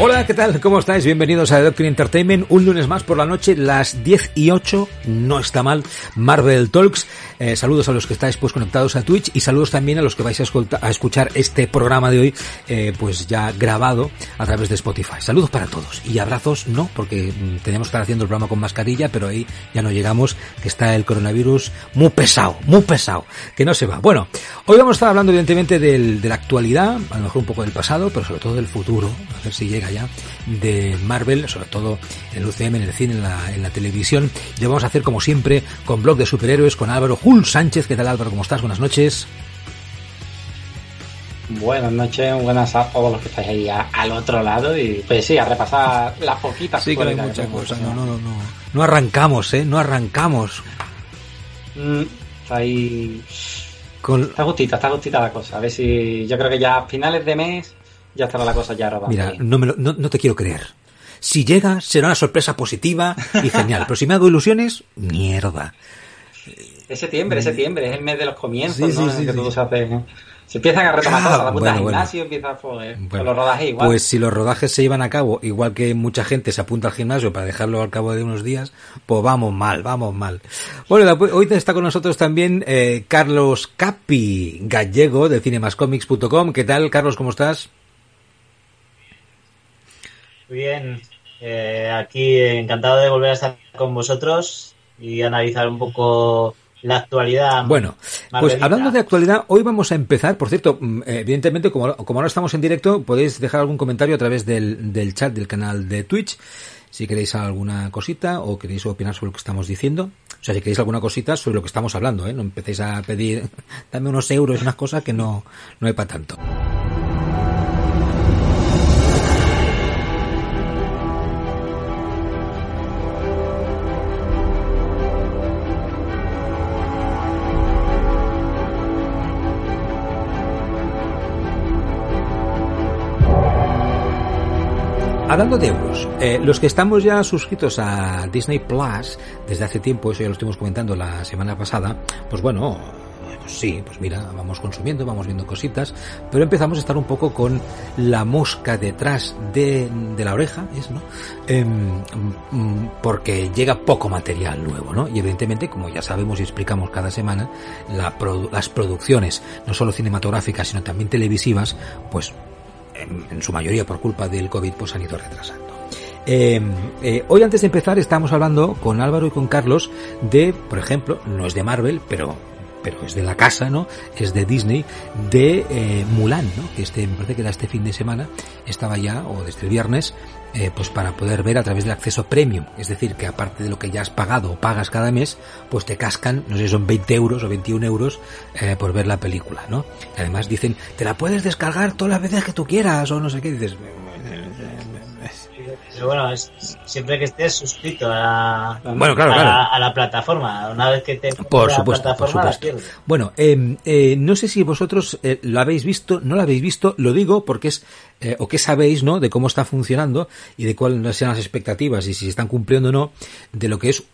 Hola, ¿qué tal? ¿Cómo estáis? Bienvenidos a The Doctrine Entertainment. Un lunes más por la noche, las 10 y 8. No está mal. Marvel Talks. Eh, saludos a los que estáis pues conectados a Twitch y saludos también a los que vais a, escuchar este programa de hoy, eh, pues ya grabado a través de Spotify. Saludos para todos. Y abrazos, no, porque mm, teníamos que estar haciendo el programa con mascarilla, pero ahí ya no llegamos, que está el coronavirus muy pesado, muy pesado, que no se va. Bueno, hoy vamos a estar hablando evidentemente del, de la actualidad, a lo mejor un poco del pasado, pero sobre todo del futuro, a ver si llega ya, de Marvel, sobre todo en el UCM, en el cine, en la, en la televisión. Y lo vamos a hacer como siempre con blog de superhéroes, con Álvaro Jul Sánchez. ¿Qué tal Álvaro? ¿Cómo estás? Buenas noches. Buenas noches, buenas a todos los que estáis ahí a, al otro lado y pues sí, a repasar las poquitas sí, que hay muchas cosas. No, no, no, no, no arrancamos, ¿eh? No arrancamos. Mm, está ahí... Con... Está gustita, está gustita la cosa. A ver si yo creo que ya a finales de mes ya estará la cosa ya rodada. Mira, no, me lo, no, no te quiero creer. Si llega, será una sorpresa positiva y genial. Pero si me hago ilusiones, mierda. Es septiembre, es septiembre, es el mes de los comienzos, sí, ¿no? Sí, sí, que todo se hace. Se empiezan a retomar ah, cosas, la puta bueno, gimnasio bueno. empieza a joder, bueno, los rodajes igual. Pues si los rodajes se llevan a cabo, igual que mucha gente se apunta al gimnasio para dejarlo al cabo de unos días, pues vamos mal, vamos mal. Bueno, hoy está con nosotros también eh, Carlos Capi, gallego de cinemascomics.com. ¿Qué tal, Carlos? ¿Cómo estás? Bien, eh, aquí encantado de volver a estar con vosotros y analizar un poco la actualidad. Bueno, pues hablando de actualidad, hoy vamos a empezar, por cierto, evidentemente, como, como ahora estamos en directo, podéis dejar algún comentario a través del, del chat del canal de Twitch, si queréis alguna cosita o queréis opinar sobre lo que estamos diciendo. O sea, si queréis alguna cosita sobre lo que estamos hablando, ¿eh? No empecéis a pedir, dame unos euros, unas cosas que no, no hay para tanto. Hablando de euros, eh, los que estamos ya suscritos a Disney Plus desde hace tiempo, eso ya lo estuvimos comentando la semana pasada, pues bueno, pues sí, pues mira, vamos consumiendo, vamos viendo cositas, pero empezamos a estar un poco con la mosca detrás de, la oreja, es, ¿no? Eh, porque llega poco material nuevo, ¿no? Y evidentemente, como ya sabemos y explicamos cada semana, la las producciones, no solo cinematográficas, sino también televisivas, pues en, su mayoría por culpa del COVID, pues han ido retrasando. Eh, eh, hoy antes de empezar estamos hablando con Álvaro y con Carlos de, por ejemplo, no es de Marvel, pero pero es de la casa, ¿no? Es de Disney, de eh, Mulan, ¿no? Que este, me parece que era este fin de semana, estaba ya, o desde el viernes, eh, pues para poder ver a través del acceso premium. Es decir, que aparte de lo que ya has pagado o pagas cada mes, pues te cascan, no sé, son 20 euros o 21 euros eh, por ver la película, ¿no? Además dicen, te la puedes descargar todas las veces que tú quieras, o no sé qué, dices, pero bueno, es, siempre que estés suscrito a, bueno, claro, a, claro. a, la plataforma. Una vez que te por supuesto, la plataforma, por supuesto. Bueno, eh, eh, no sé si vosotros eh, lo habéis visto, no lo habéis visto, lo digo porque es, eh, o qué sabéis, ¿no? De cómo está funcionando y de cuáles sean las expectativas y si se están cumpliendo o no de lo que es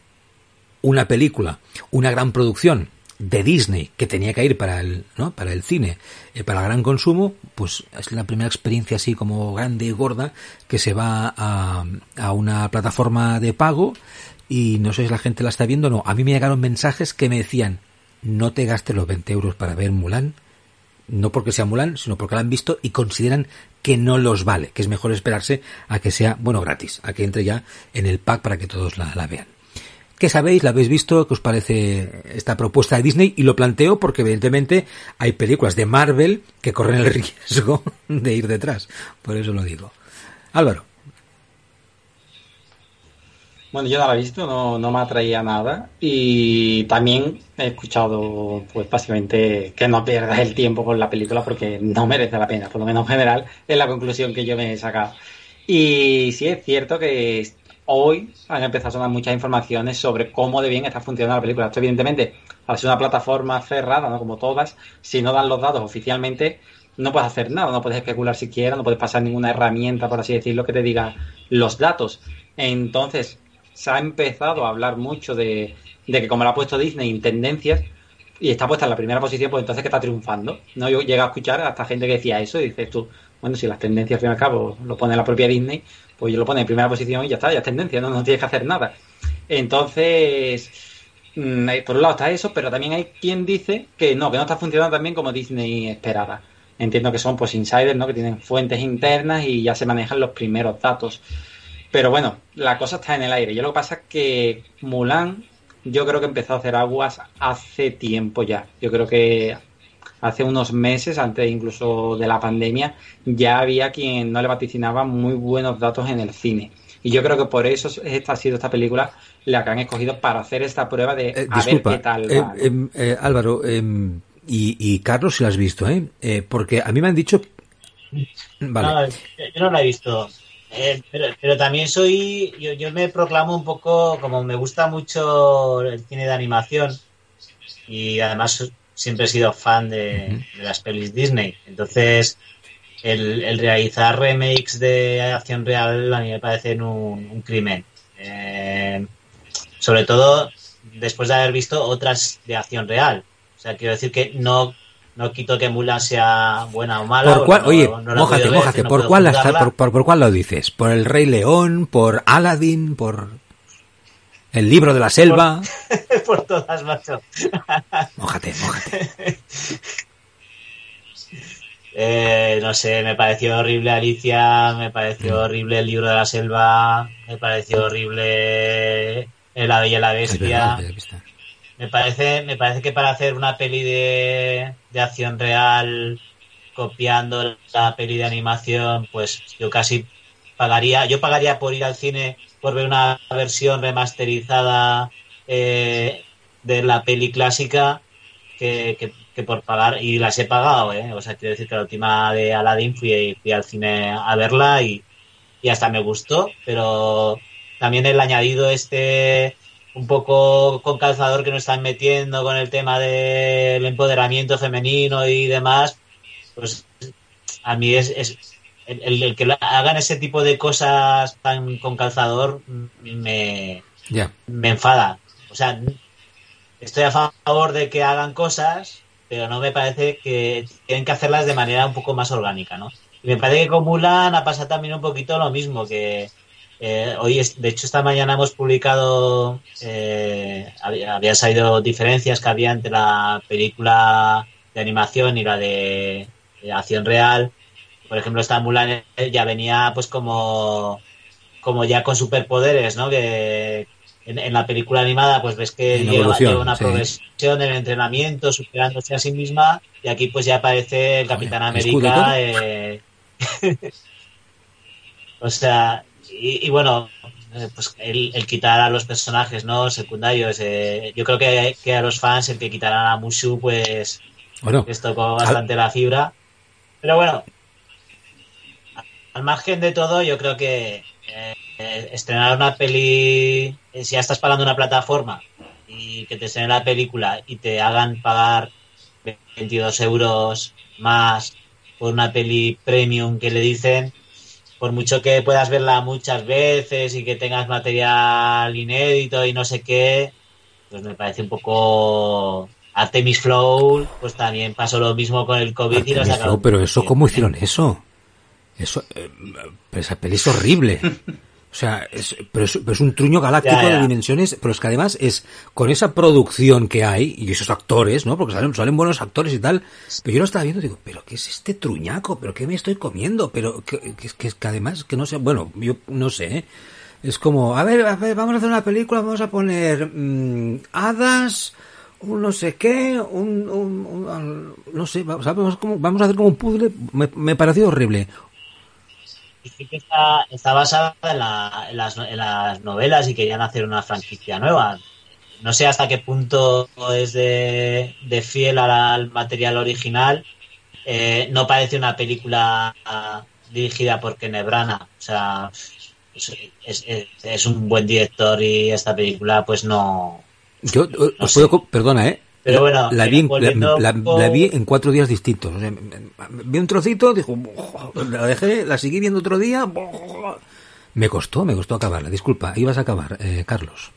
una película, una gran producción de Disney que tenía que ir para el no para el cine eh, para el gran consumo pues es la primera experiencia así como grande y gorda que se va a, a una plataforma de pago y no sé si la gente la está viendo o no. A mí me llegaron mensajes que me decían no te gastes los 20 euros para ver Mulan no porque sea Mulan sino porque la han visto y consideran que no los vale que es mejor esperarse a que sea bueno gratis a que entre ya en el pack para que todos la, la vean ¿Qué sabéis? ¿La habéis visto? ¿Qué os parece esta propuesta de Disney? Y lo planteo porque evidentemente hay películas de Marvel que corren el riesgo de ir detrás. Por eso lo digo. Álvaro. Bueno, yo no la he visto, no, no me atraía nada y también he escuchado, pues básicamente, que no pierdas el tiempo con la película porque no merece la pena, por lo menos en general, es la conclusión que yo me he sacado. Y sí es cierto que hoy han empezado a sonar muchas informaciones sobre cómo de bien está funcionando la película. Esto evidentemente, al ser una plataforma cerrada, ¿no? como todas, si no dan los datos oficialmente, no puedes hacer nada, no puedes especular siquiera, no puedes pasar ninguna herramienta, por así decirlo, que te diga los datos. Entonces, se ha empezado a hablar mucho de, que como lo ha puesto Disney en tendencias y está puesta en la primera posición, pues entonces que está triunfando. No yo llegué a escuchar hasta gente que decía eso y dices tú, bueno, si las tendencias al fin y al cabo lo pone la propia Disney, pues lo pone en primera posición y ya está, ya es tendencia, no, no tienes que hacer nada. Entonces, mm, por un lado está eso, pero también hay quien dice que no, que no está funcionando tan bien como Disney esperaba. Entiendo que son pues insiders, ¿no? Que tienen fuentes internas y ya se manejan los primeros datos. Pero bueno, la cosa está en el aire. Yo lo que pasa es que Mulan, yo creo que empezó a hacer aguas hace tiempo ya. Yo creo que hace unos meses, antes incluso de la pandemia, ya había quien no le vaticinaba muy buenos datos en el cine. Y yo creo que por eso esta ha sido esta película la que han escogido para hacer esta prueba de eh, a ver qué tal. Eh, em, eh, Álvaro, em, y, Carlos, si lo has visto, ¿eh? porque a mí me han dicho. Vale. yo no la he visto. Eh, pero, también soy, yo, me proclamo un poco, como me gusta mucho el cine de animación y además siempre he sido fan de, las pelis Disney. Entonces, el, realizar remakes de acción real a mí me parece un, crimen. Eh, sobre todo después de haber visto otras de acción real. O sea, quiero decir que no no quito que Mulan sea buena o mala. ¿Por cuál, oye, mójate, mójate. ¿Por, cuál por, cuál lo dices? ¿Por El Rey León? ¿Por Aladdin? ¿Por El Libro de la Selva? Por, todas, macho. mójate, mójate. Eh, no sé, me pareció horrible Alicia, me pareció mm. horrible El Libro de la Selva, me pareció horrible El Ave y la Bestia. Me parece, me parece que para hacer una peli de, de acción real copiando la peli de animación, pues yo casi pagaría, yo pagaría por ir al cine por ver una versión remasterizada eh, de la peli clásica que, que, por pagar, y las he pagado, ¿eh? O sea, quiero decir que la última de Aladdin fui, fui al cine a verla y, y hasta me gustó, pero también el añadido este un poco con calzador que nos están metiendo con el tema del empoderamiento femenino y demás, pues a mí es, es el, que hagan ese tipo de cosas tan con calzador me, me enfada. O sea, estoy a favor de que hagan cosas, pero no me parece que tienen que hacerlas de manera un poco más orgánica, ¿no? Y me parece que con Mulan ha pasado también un poquito lo mismo, que eh, hoy, de hecho, esta mañana hemos publicado, eh, había, salido diferencias que había entre la película de animación y la de, acción real. Por ejemplo, esta Mulan ya venía pues como, como ya con superpoderes, ¿no? Que en, la película animada pues ves que lleva, una progresión en el entrenamiento, superándose a sí misma y aquí pues ya aparece el Capitán América. Eh, o sea, y, bueno, eh, pues el, quitar a los personajes no secundarios, eh, yo creo que, que, a los fans el que quitaran a Mushu, pues bueno, les tocó bastante la fibra. Pero bueno, al margen de todo, yo creo que eh, estrenar una peli, si ya estás pagando una plataforma y que te estrenen la película y te hagan pagar 22 euros más por una peli premium que le dicen, por mucho que puedas verla muchas veces y que tengas material inédito y no sé qué, pues me parece un poco Artemis Flow, pues también pasó lo mismo con el COVID y lo Pero eso, ¿cómo hicieron eso? Eso, eh, esa peli es horrible. O sea, es, pero, es, un truño galáctico de dimensiones, pero es que además es con esa producción que hay y esos actores, ¿no? Porque salen, salen buenos actores y tal. Pero yo lo estaba viendo y digo, ¿pero qué es este truñaco? ¿Pero qué me estoy comiendo? Pero que, que, que además, que no sé, bueno, yo no sé, ¿eh? Es como, a ver, a ver, vamos a hacer una película, vamos a poner mmm, hadas, un no sé qué, un, un, no sé, vamos, vamos, a hacer como un puzzle, me, me pareció horrible está, está basada en, las, en, las, novelas y querían hacer una franquicia nueva. No sé hasta qué punto es de, fiel al, material original. Eh, no parece una película dirigida por Kenebrana. O sea, es, es, un buen director y esta película pues no... Yo puedo, perdona, ¿eh? Pero bueno, la vi, la, vi, en cuatro días distintos. vi un trocito, dijo, la dejé, la seguí viendo otro día. Me costó, me costó acabarla. Disculpa, ibas a acabar, eh, Carlos.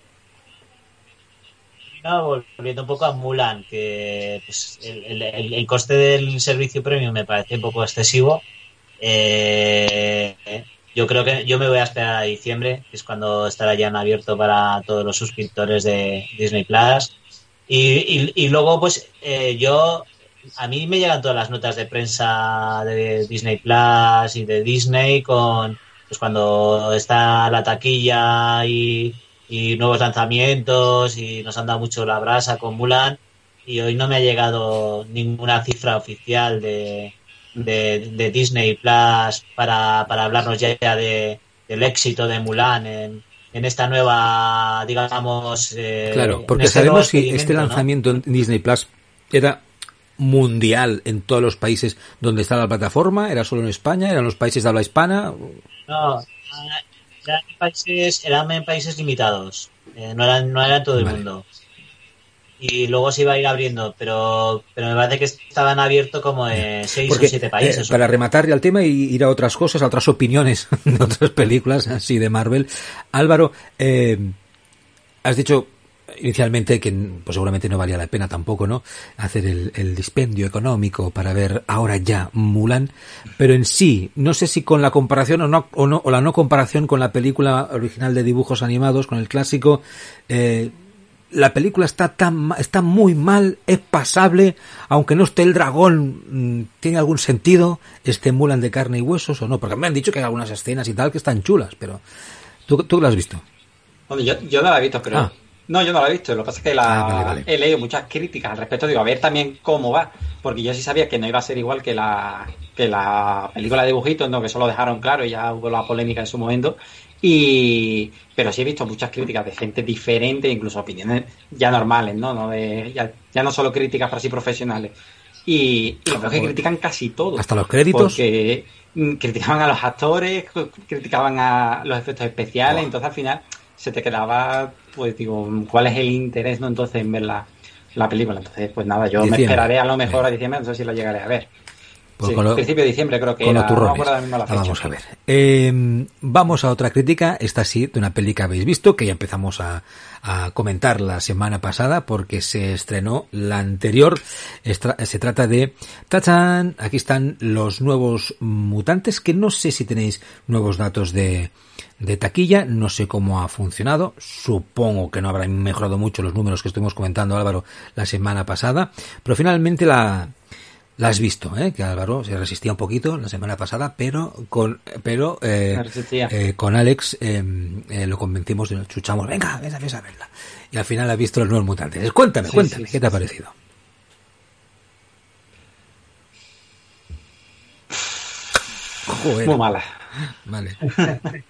volviendo un poco a Mulan, que pues, el, coste del servicio premium me parece un poco excesivo. Eh, yo creo que yo me voy a esperar a diciembre, que es cuando estará ya en abierto para todos los suscriptores de Disney Plus y, y, luego, pues eh, yo, a mí me llegan todas las notas de prensa de Disney Plus y de Disney con, pues cuando está la taquilla y, nuevos lanzamientos y nos han dado mucho la brasa con Mulan. Y hoy no me ha llegado ninguna cifra oficial de, de, Disney Plus para, para hablarnos ya de, del éxito de Mulan en, en esta nueva, digamos... Eh, claro, porque este sabemos que este lanzamiento en Disney Plus era mundial en todos los países donde está la plataforma, era solo en España, eran los países de habla hispana. No, eran países, eran en países limitados, eh, no eran, no era todo el mundo y luego se iba a ir abriendo, pero, pero me parece que estaban abiertos como en seis o siete países. Eh, para rematar ya el tema y ir a otras cosas, a otras opiniones de otras películas así de Marvel, Álvaro, eh, has dicho inicialmente que pues seguramente no valía la pena tampoco, ¿no? Hacer el, dispendio económico para ver ahora ya Mulan, pero en sí, no sé si con la comparación o no, o no o la no comparación con la película original de dibujos animados, con el clásico, eh, la película está tan está muy mal, es pasable, aunque no esté el dragón, mm, tiene algún sentido, este Mulan de carne y huesos o no, porque me han dicho que hay algunas escenas y tal que están chulas, pero tú, tú lo has visto. yo, yo no la he visto, pero ah. no, yo no la he visto, lo que pasa es que la, ah, he leído muchas críticas al respecto, digo, a ver también cómo va, porque yo sí sabía que no iba a ser igual que la que la película de dibujitos, no, que eso lo dejaron claro y ya hubo la polémica en su momento, y, pero sí he visto muchas críticas de gente diferente, incluso opiniones ya normales, ¿no? no de, ya, ya no solo críticas para sí profesionales. Y, y lo que critican casi todo. Hasta los créditos. Porque mm, criticaban a los actores, criticaban a los efectos especiales, entonces al final se te quedaba, pues digo, ¿cuál es el interés, no? Entonces en ver la, la película. Entonces, pues nada, yo me esperaré a lo mejor a diciembre, no sé si lo llegaré a ver. Pues principio de diciembre creo que era, Vamos a ver. Em, vamos a otra crítica, esta sí, de una peli que habéis visto, que ya empezamos a, comentar la semana pasada porque se estrenó la anterior. se trata de ¡Tachan! Aquí están los nuevos mutantes, que no sé si tenéis nuevos datos de, de taquilla, no sé cómo ha funcionado, supongo que no habrá mejorado mucho los números que estuvimos comentando Álvaro la semana pasada, pero finalmente la, la has visto, ¿eh? que Álvaro se resistía un poquito la semana pasada, pero con pero eh, eh con Alex em, eh, lo convencimos y nos chuchamos, venga, ves a verla. Y al final ha visto los nuevos mutantes. Cuéntame, cuéntame, ¿qué te ha parecido? Muy mala. Vale.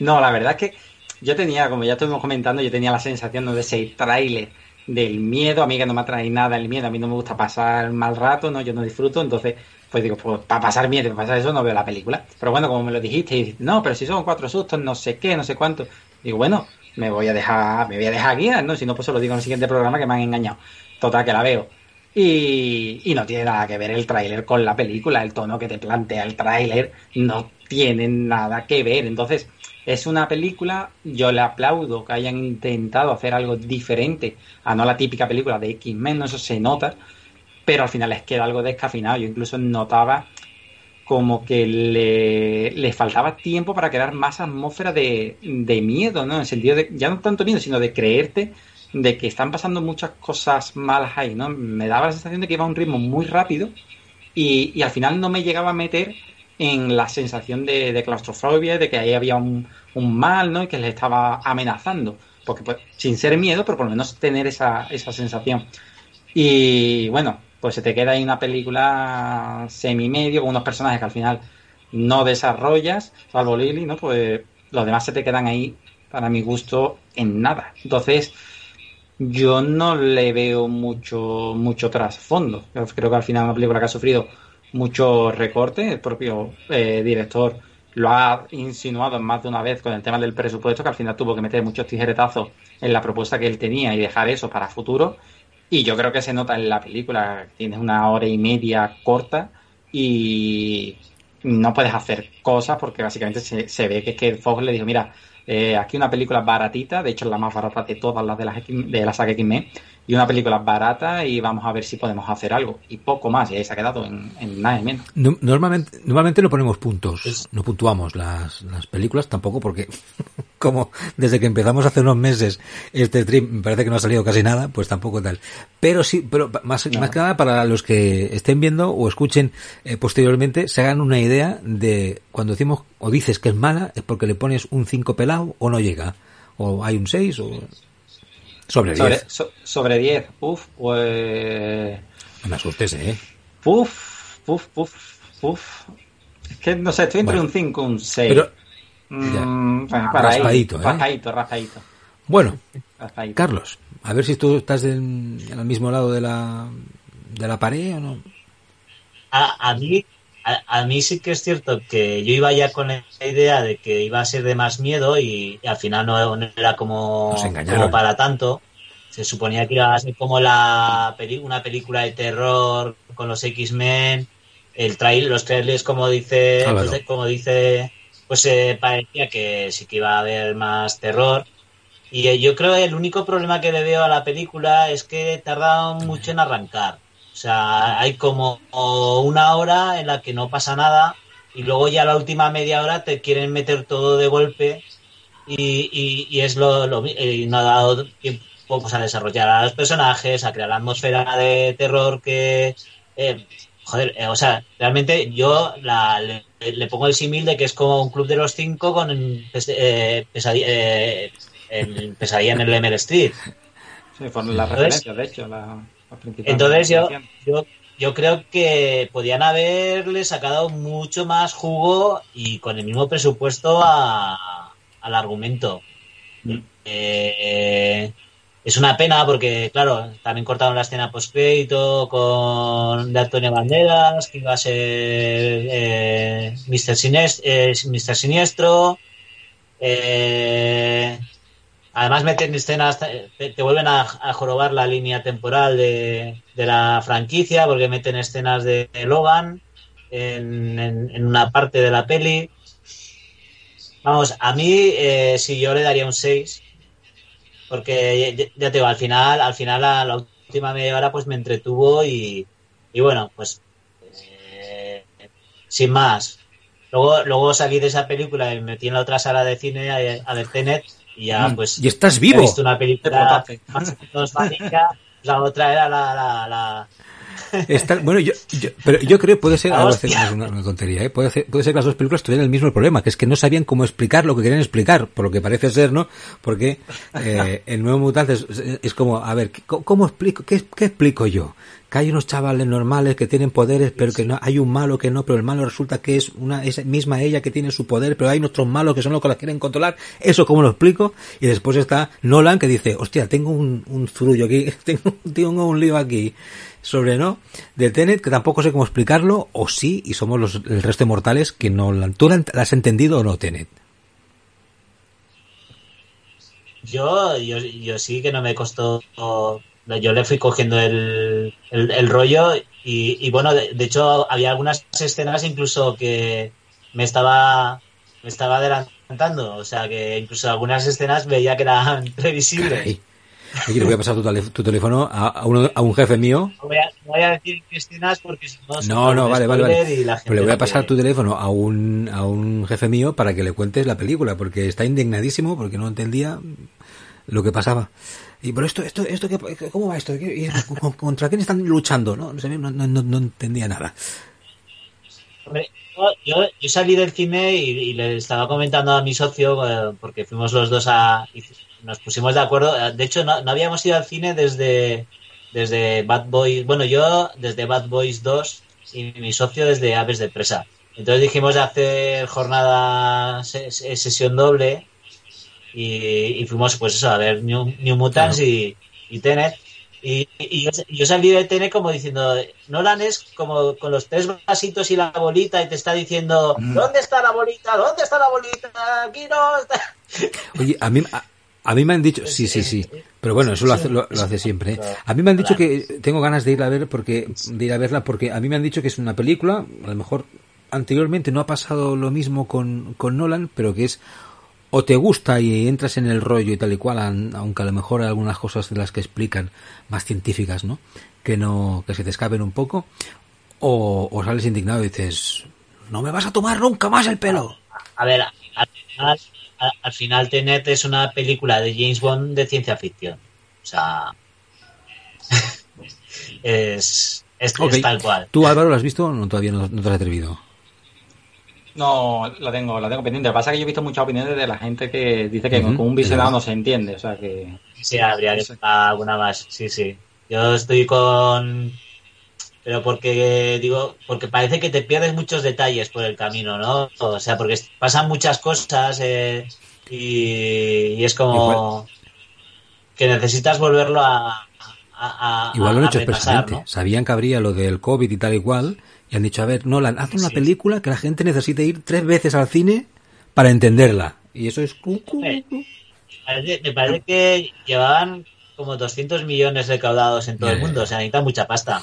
no, la verdad es que yo tenía, como ya estuvimos comentando, yo tenía la sensación de ese tráiler del miedo, a mí que no me atrae nada el miedo, a mí no me gusta pasar mal rato, no, yo no disfruto, entonces, pues digo, pues para pasar miedo, para pasar eso no veo la película. Pero bueno, como me lo dijiste, y no, pero si son cuatro sustos, no sé qué, no sé cuánto, digo, bueno, me voy a dejar, me voy a dejar guiar, ¿no? Si no, pues se lo digo en el siguiente programa que me han engañado. Total, que la veo. Y, y no tiene nada que ver el tráiler con la película, el tono que te plantea el tráiler no tiene nada que ver. Entonces, es una película, yo le aplaudo que hayan intentado hacer algo diferente a no la típica película de X-Men, eso se nota, pero al final les queda algo descafinado. Yo incluso notaba como que le, faltaba tiempo para crear más atmósfera de, miedo, ¿no? En el sentido de, ya no tanto miedo, sino de creerte de que están pasando muchas cosas malas ahí, ¿no? Me daba la sensación de que iba a un ritmo muy rápido y, y al final no me llegaba a meter en la sensación de, claustrofobia, de que ahí había un, mal, ¿no? Y que les estaba amenazando. Porque, pues, sin ser miedo, pero por lo menos tener esa, esa sensación. Y bueno, pues se te queda ahí una película semi-medio con unos personajes que al final no desarrollas, salvo Lily, ¿no? Pues los demás se te quedan ahí, para mi gusto, en nada. Entonces, yo no le veo mucho, mucho trasfondo. Creo que al final una película que ha sufrido mucho recorte. El propio eh, director lo ha insinuado más de una vez con el tema del presupuesto, que al final tuvo que meter muchos tijeretazos en la propuesta que él tenía y dejar eso para futuro. Y yo creo que se nota en la película, tienes una hora y media corta y no puedes hacer cosas porque básicamente se, ve que, es que Fox le dijo, mira, eh, aquí una película baratita, de hecho es la más barata de todas las de, las de la saga X-Men, y una película barata y vamos a ver si podemos hacer algo. Y poco más, y ahí se ha quedado en, nada menos. Normalmente, normalmente no ponemos puntos, no puntuamos las, las películas tampoco porque como desde que empezamos hace unos meses este stream me parece que no ha salido casi nada, pues tampoco tal. Pero sí, pero más, más que nada para los que estén viendo o escuchen eh, posteriormente, se hagan una idea de cuando decimos o dices que es mala, es porque le pones un 5 pelado o no llega. O hay un 6 o... Sobre 10. Sobre, 10. Uf, pues. me asustes, ¿eh? Uf, uf, uf, uf. Es que no sé, estoy entre un 5 y un 6. Pero. Mm, raspadito, ¿eh? Raspadito, raspadito. Bueno, Carlos, a ver si tú estás en, en, el mismo lado de la, de la pared o no. A, a mí a, mí sí que es cierto que yo iba ya con la idea de que iba a ser de más miedo y, al final no, era como, como, para tanto. Se suponía que iba a ser como la una película de terror con los X-Men. El trail, los trailers, como dice, pues, como dice, pues se parecía que sí que iba a haber más terror. Y eh, yo creo que el único problema que le veo a la película es que tarda mucho en arrancar. O sea, hay como una hora en la que no pasa nada y luego ya la última media hora te quieren meter todo de golpe y, y, es lo, lo y no ha dado tiempo pues, a desarrollar a los personajes, a crear la atmósfera de terror que... Eh, joder, eh, o sea, realmente yo la, le, pongo el símil de que es como un club de los cinco con eh, pesadilla, eh, pesadilla en el Emer Street. Sí, fueron las referencias, de hecho. La... Entonces yo, yo, yo creo que podían haberle sacado mucho más jugo y con el mismo presupuesto a, al argumento. Mm. Eh, es una pena porque, claro, también cortaron la escena post-crédito con de Antonio Banderas, que iba a ser eh, Mr. Siniestro. Eh, Mr. Siniestro eh, Además meten escenas, te, vuelven a, jorobar la línea temporal de, la franquicia porque meten escenas de Logan en, una parte de la peli. Vamos, a mí eh, sí yo le daría un 6 porque ya, te digo, al final, al final a la última media hora pues me entretuvo y, bueno, pues eh, sin más. Luego, luego salí de esa película y me metí en la otra sala de cine a, a ver Tenet y ya, mm. pues. Y estás vivo. He visto una película más la otra era la. la, la... bueno, yo, pero yo creo que puede ser, una, tontería, ¿eh? puede, ser, puede ser que las dos películas tuvieran el mismo problema, que es que no sabían cómo explicar lo que querían explicar, por lo que parece ser, ¿no? Porque eh, el nuevo mutante es, como, a ver, ¿cómo, explico? Qué, ¿Qué explico yo? Que hay unos chavales normales que tienen poderes, pero que no hay un malo que no, pero el malo resulta que es una esa misma ella que tiene su poder, pero hay otros malos que son los que la quieren controlar. Eso cómo lo explico. Y después está Nolan que dice, hostia, tengo un, un zurullo aquí, tengo, tengo un lío aquí sobre no de Tenet que tampoco sé cómo explicarlo o sí y somos los el resto de mortales que no la, tú la has entendido o no Tenet yo, yo yo sí que no me costó yo le fui cogiendo el, el, rollo y, bueno, de, hecho había algunas escenas incluso que me estaba, me estaba adelantando, o sea que incluso algunas escenas veía que eran previsibles. le voy a pasar tu, teléfono a, a, a, un jefe mío. No voy, a, decir qué escenas porque si no... No, no, vale, vale, vale. Pero le voy a pasar tu teléfono a un, a un jefe mío para que le cuentes la película, porque está indignadísimo, porque no entendía lo que pasaba. Y pero esto, esto, esto, ¿cómo va esto? ¿Contra quién están luchando? No, no, no, no entendía nada. yo, yo, salí del cine y, le estaba comentando a mi socio, eh, porque fuimos los dos a. nos pusimos de acuerdo. De hecho, no, no, habíamos ido al cine desde, desde Bad Boys. Bueno, yo desde Bad Boys 2 y mi socio desde Aves de Presa. Entonces dijimos de hacer jornada sesión doble y, fuimos pues eso a ver New, Mutants y, y Tenet y, yo, salí de Tenet como diciendo Nolan es como con los tres vasitos y la bolita y te está diciendo mm. ¿dónde está la bolita? ¿dónde está la bolita? aquí no está oye a mí a mí me han dicho, sí, sí, sí, pero bueno, eso lo hace, lo, hace siempre. ¿eh? A mí me han dicho que tengo ganas de ir a ver porque de ir a verla porque a mí me han dicho que es una película, a lo mejor anteriormente no ha pasado lo mismo con, con Nolan, pero que es o te gusta y entras en el rollo y tal y cual, aunque a lo mejor hay algunas cosas de las que explican más científicas, ¿no? Que no, que se te escapen un poco, o, o sales indignado y dices, no me vas a tomar nunca más el pelo. A ver, al final, al final Tenet es una película de James Bond de ciencia ficción. O sea, es, es, tal cual. ¿Tú Álvaro lo has visto o no, todavía no, no te has atrevido? No, la tengo, la tengo pendiente. Lo que pasa es que yo he visto muchas opiniones de la gente que dice que con un visionado no se entiende. O sea que. Sí, habría que alguna más. Sí, sí. Yo estoy con. Pero porque digo, porque parece que te pierdes muchos detalles por el camino, ¿no? O sea, porque pasan muchas cosas eh, y, es como que necesitas volverlo a, Igual lo han hecho expresamente. Sabían que habría lo del COVID y tal igual y han dicho, a ver, Nolan, haz una película que la gente necesite ir tres veces al cine para entenderla. Y eso es... Me parece que llevaban como 200 millones recaudados en todo el mundo, o sea, necesita mucha pasta.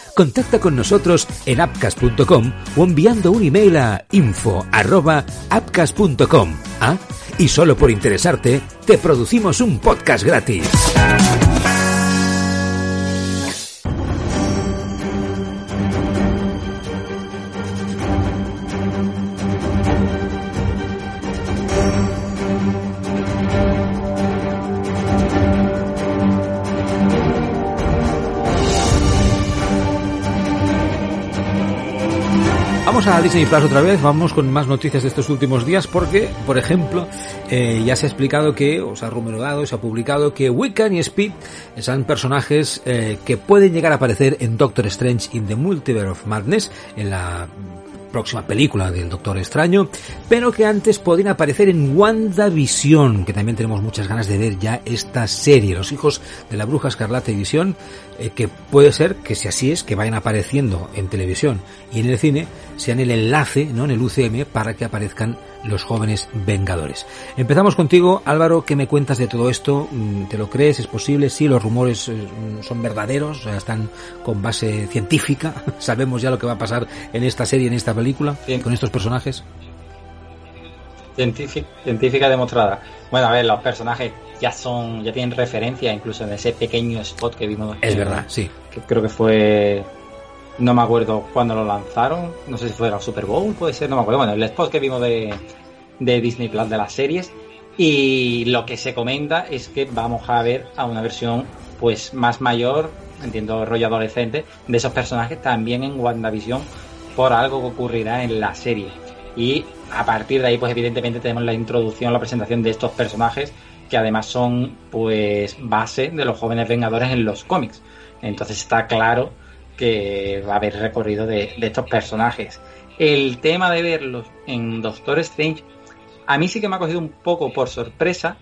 Contacta con nosotros en appcast.com o enviando un email a info@appcast.com. ¿Ah? Y solo por interesarte, te producimos un podcast gratis. A Disney Plus otra vez, vamos con más noticias de estos últimos días porque, por ejemplo, eh, ya se ha explicado que, o se ha rumoreado, se ha publicado que Wiccan y Speed son personajes eh, que pueden llegar a aparecer en Doctor Strange in the Multiverse of Madness, en la próxima película del Doctor Extraño, pero que antes podrían aparecer en WandaVision, que también tenemos muchas ganas de ver ya esta serie, Los hijos de la bruja escarlata y visión, eh, que puede ser que si así es, que vayan apareciendo en televisión y en el cine, sean el enlace, ¿no? En el UCM para que aparezcan los jóvenes vengadores. Empezamos contigo, Álvaro, ¿qué me cuentas de todo esto? Mm, ¿Te lo crees? ¿Es posible? Sí, los rumores eh, son verdaderos, están con base científica. Sabemos ya lo que va a pasar en esta serie, en esta película, con estos personajes. Científica, científica demostrada. Bueno, a ver, los personajes ya son, ya tienen referencia, incluso en ese pequeño spot que vimos. Es verdad, sí. Que creo que fue no me acuerdo cuándo lo lanzaron, no sé si fue la Super Bowl, puede ser, no me acuerdo. Bueno, el spot que vimos de, de Disney Plus de las series. Y lo que se comenta es que vamos a ver a una versión pues más mayor, entiendo rollo adolescente, de esos personajes también en WandaVision por algo que ocurrirá en la serie. Y a partir de ahí, pues evidentemente tenemos la introducción, la presentación de estos personajes que además son pues base de los jóvenes vengadores en los cómics. Entonces está claro que va a haber recorrido de, estos personajes. El tema de verlos en Doctor Strange, a mí sí que me ha cogido un poco por sorpresa,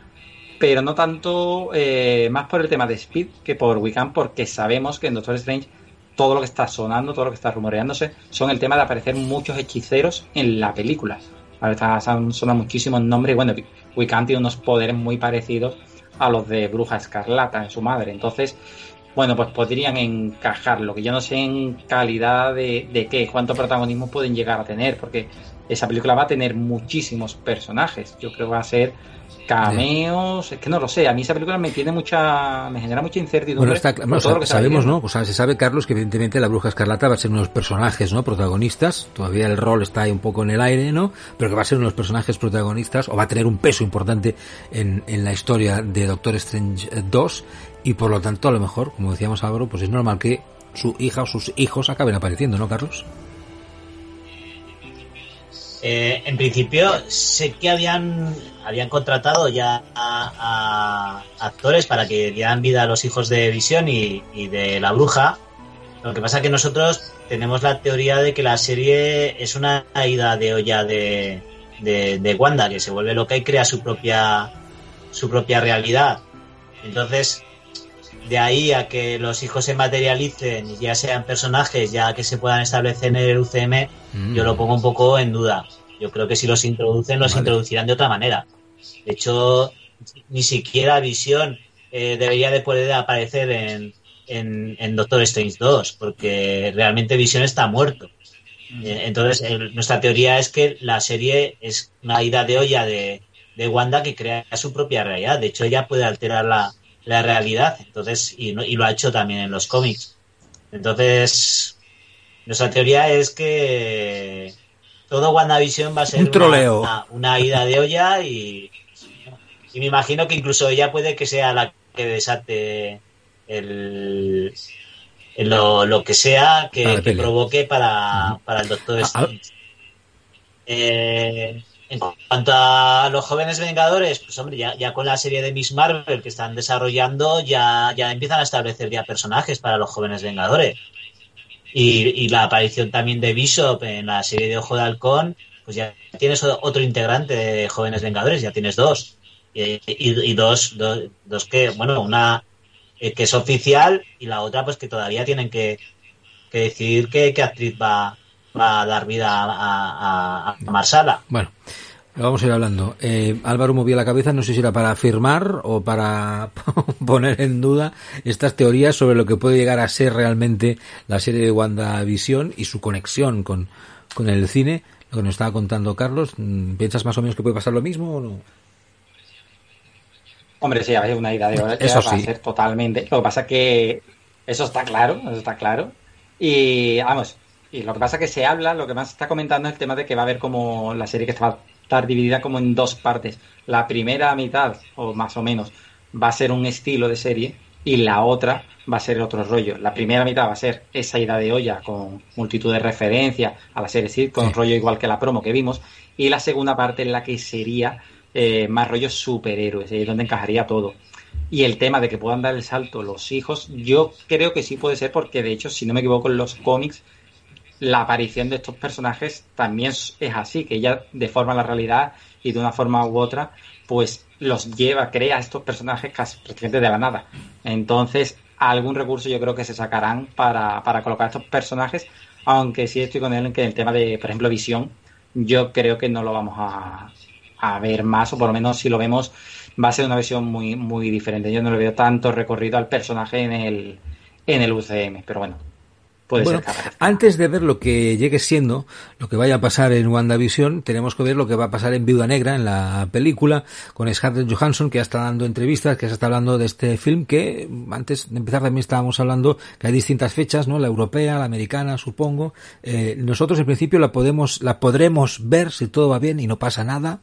pero no tanto eh, más por el tema de Speed que por Wiccan, porque sabemos que en Doctor Strange todo lo que está sonando, todo lo que está rumoreándose, son el tema de aparecer muchos hechiceros en la película. Ahora son muchísimos nombres y bueno, Wiccan tiene unos poderes muy parecidos a los de Bruja Escarlata en su madre. Entonces, bueno, pues podrían encajar. Lo que yo no sé en calidad de, de qué, cuánto protagonismo pueden llegar a tener, porque esa película va a tener muchísimos personajes. Yo creo que va a ser cameos, es que no lo sé, a mí esa película me tiene mucha, me genera mucha incertidumbre. Bueno, está, sabemos, ¿no? Pues se sabe, Carlos, que evidentemente la Bruja Escarlata va a ser uno de los personajes, ¿no? Protagonistas, todavía el rol está ahí un poco en el aire, ¿no? Pero que va a ser uno de los personajes protagonistas, o va a tener un peso importante en, en la historia de Doctor Strange 2, y por lo tanto, a lo mejor, como decíamos Álvaro, pues es normal que su hija o sus hijos acaben apareciendo, ¿no, Carlos? Eh, en principio sé que habían habían contratado ya a, actores para que dieran vida a los hijos de Visión y, de la bruja. Lo que pasa es que nosotros tenemos la teoría de que la serie es una ida de olla de, de, Wanda, que se vuelve loca y crea su propia su propia realidad. Entonces, de ahí a que los hijos se materialicen y ya sean personajes, ya que se puedan establecer en el UCM, mm. yo lo pongo un poco en duda. Yo creo que si los introducen, los introducirán de otra manera. De hecho, ni siquiera Visión eh, debería de poder aparecer en, en, Doctor Strange 2, porque realmente Visión está muerto. Mm. Eh, entonces, nuestra teoría es que la serie es una ida de olla de, de Wanda que crea su propia realidad. De hecho, ella puede alterar la, la realidad. Entonces, y, y lo ha hecho también en los cómics. Entonces, nuestra teoría es que todo WandaVision va a ser Una, ida de olla y, y me imagino que incluso ella puede que sea la que desate el, lo, que sea que, provoque para, para el Doctor Strange. Eh, en cuanto a los jóvenes vengadores, pues hombre, ya, con la serie de Miss Marvel que están desarrollando, ya, ya empiezan a establecer ya personajes para los jóvenes vengadores. Y, la aparición también de Bishop en la serie de Ojo de Halcón, pues ya tienes otro integrante de Jóvenes Vengadores, ya tienes dos. Y, dos, dos, que, bueno, una eh, que es oficial y la otra pues que todavía tienen que, decidir qué, qué actriz va, va a dar vida a, a, Marsala. Bueno, vamos a ir hablando. Eh, Álvaro movía la cabeza, no sé si era para afirmar o para poner en duda estas teorías sobre lo que puede llegar a ser realmente la serie de WandaVision y su conexión con, con el cine. Lo que nos estaba contando Carlos, mm, ¿piensas más o menos que puede pasar lo mismo o no? Hombre, sí, hay una idea de hora eso va a ser totalmente. Lo que pasa que eso está claro, eso está claro. Y vamos, y lo que pasa es que se habla, lo que más se está comentando es el tema de que va a haber como la serie que va a estar dividida como en dos partes. La primera mitad, o más o menos, va a ser un estilo de serie y la otra va a ser otro rollo. La primera mitad va a ser esa ida de olla con multitud de referencias a la serie sí, con rollo igual que la promo que vimos. Y la segunda parte en la que sería eh, más rollo superhéroes, es donde encajaría todo. Y el tema de que puedan dar el salto los hijos, yo creo que sí puede ser porque de hecho, si no me equivoco, en los cómics la aparición de estos personajes también es así, que ella deforma la realidad y de una forma u otra, pues los lleva, crea estos personajes casi prácticamente de la nada. Entonces, algún recurso yo creo que se sacarán para, para colocar estos personajes, aunque sí estoy con él en que el tema de, por ejemplo, visión, yo creo que no lo vamos a, a ver más, o por lo menos si lo vemos, va a ser una versión muy, muy diferente. Yo no le veo tanto recorrido al personaje en el, en el UCM, pero bueno, bueno, antes de ver lo que llegue siendo, lo que vaya a pasar en WandaVision, tenemos que ver lo que va a pasar en Viuda Negra, en la película, con Scarlett Johansson, que ya está dando entrevistas, que ya está hablando de este film, que antes de empezar también estábamos hablando que hay distintas fechas, ¿no? La europea, la americana, supongo. Eh, nosotros en principio la podemos, la podremos ver si todo va bien y no pasa nada.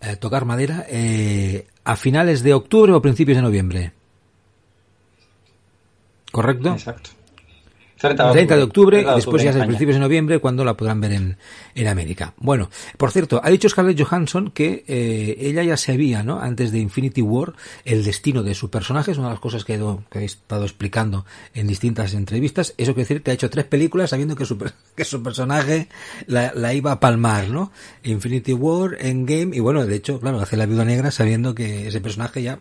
Eh, tocar madera, eh, a finales de octubre o principios de noviembre. ¿Correcto? Exacto. 30 de octubre, y después ya es el principios de noviembre cuando la podrán ver en, en América. Bueno, por cierto, ha dicho Scarlett Johansson que eh, ella ya sabía, ¿no? Antes de Infinity War, el destino de su personaje, es una de las cosas que, he, que estado explicando en distintas entrevistas. Eso quiere decir que ha hecho tres películas sabiendo que su, que su personaje la, la iba a palmar, ¿no? Infinity War, Endgame, y bueno, de hecho, claro, hace la viuda negra sabiendo que ese personaje ya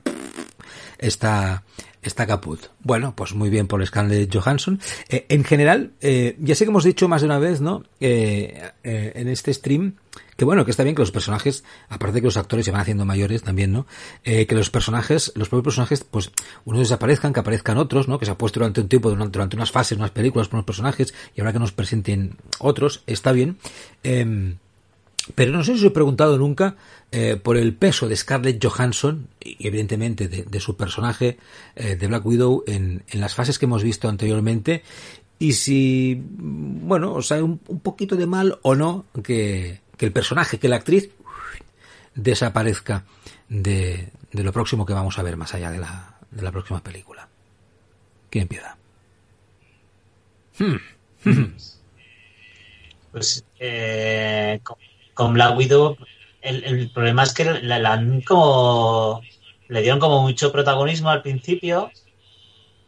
está está caput. Bueno, pues muy bien por Scarlett Johansson. Eh, en general, eh, ya sé que hemos dicho más de una vez, ¿no? Eh, en este stream, que bueno, que está bien que los personajes, aparte de que los actores se van haciendo mayores también, ¿no? que los personajes, los propios personajes, pues, unos desaparezcan, que aparezcan otros, ¿no? Que se ha puesto durante un tiempo, durante, durante unas fases, unas películas por unos personajes, y ahora que nos presenten otros, está bien. Pero no sé si os he preguntado nunca eh, por el peso de Scarlett Johansson y evidentemente de, su personaje eh, de Black Widow en, las fases que hemos visto anteriormente y si, bueno, os sale un, poquito de mal o no que, el personaje, que la actriz desaparezca de, lo próximo que vamos a ver más allá de la, de la próxima película. ¿Quién empieza? Hmm. Pues eh, con Black Widow el, problema es que le, han como le dieron como mucho protagonismo al principio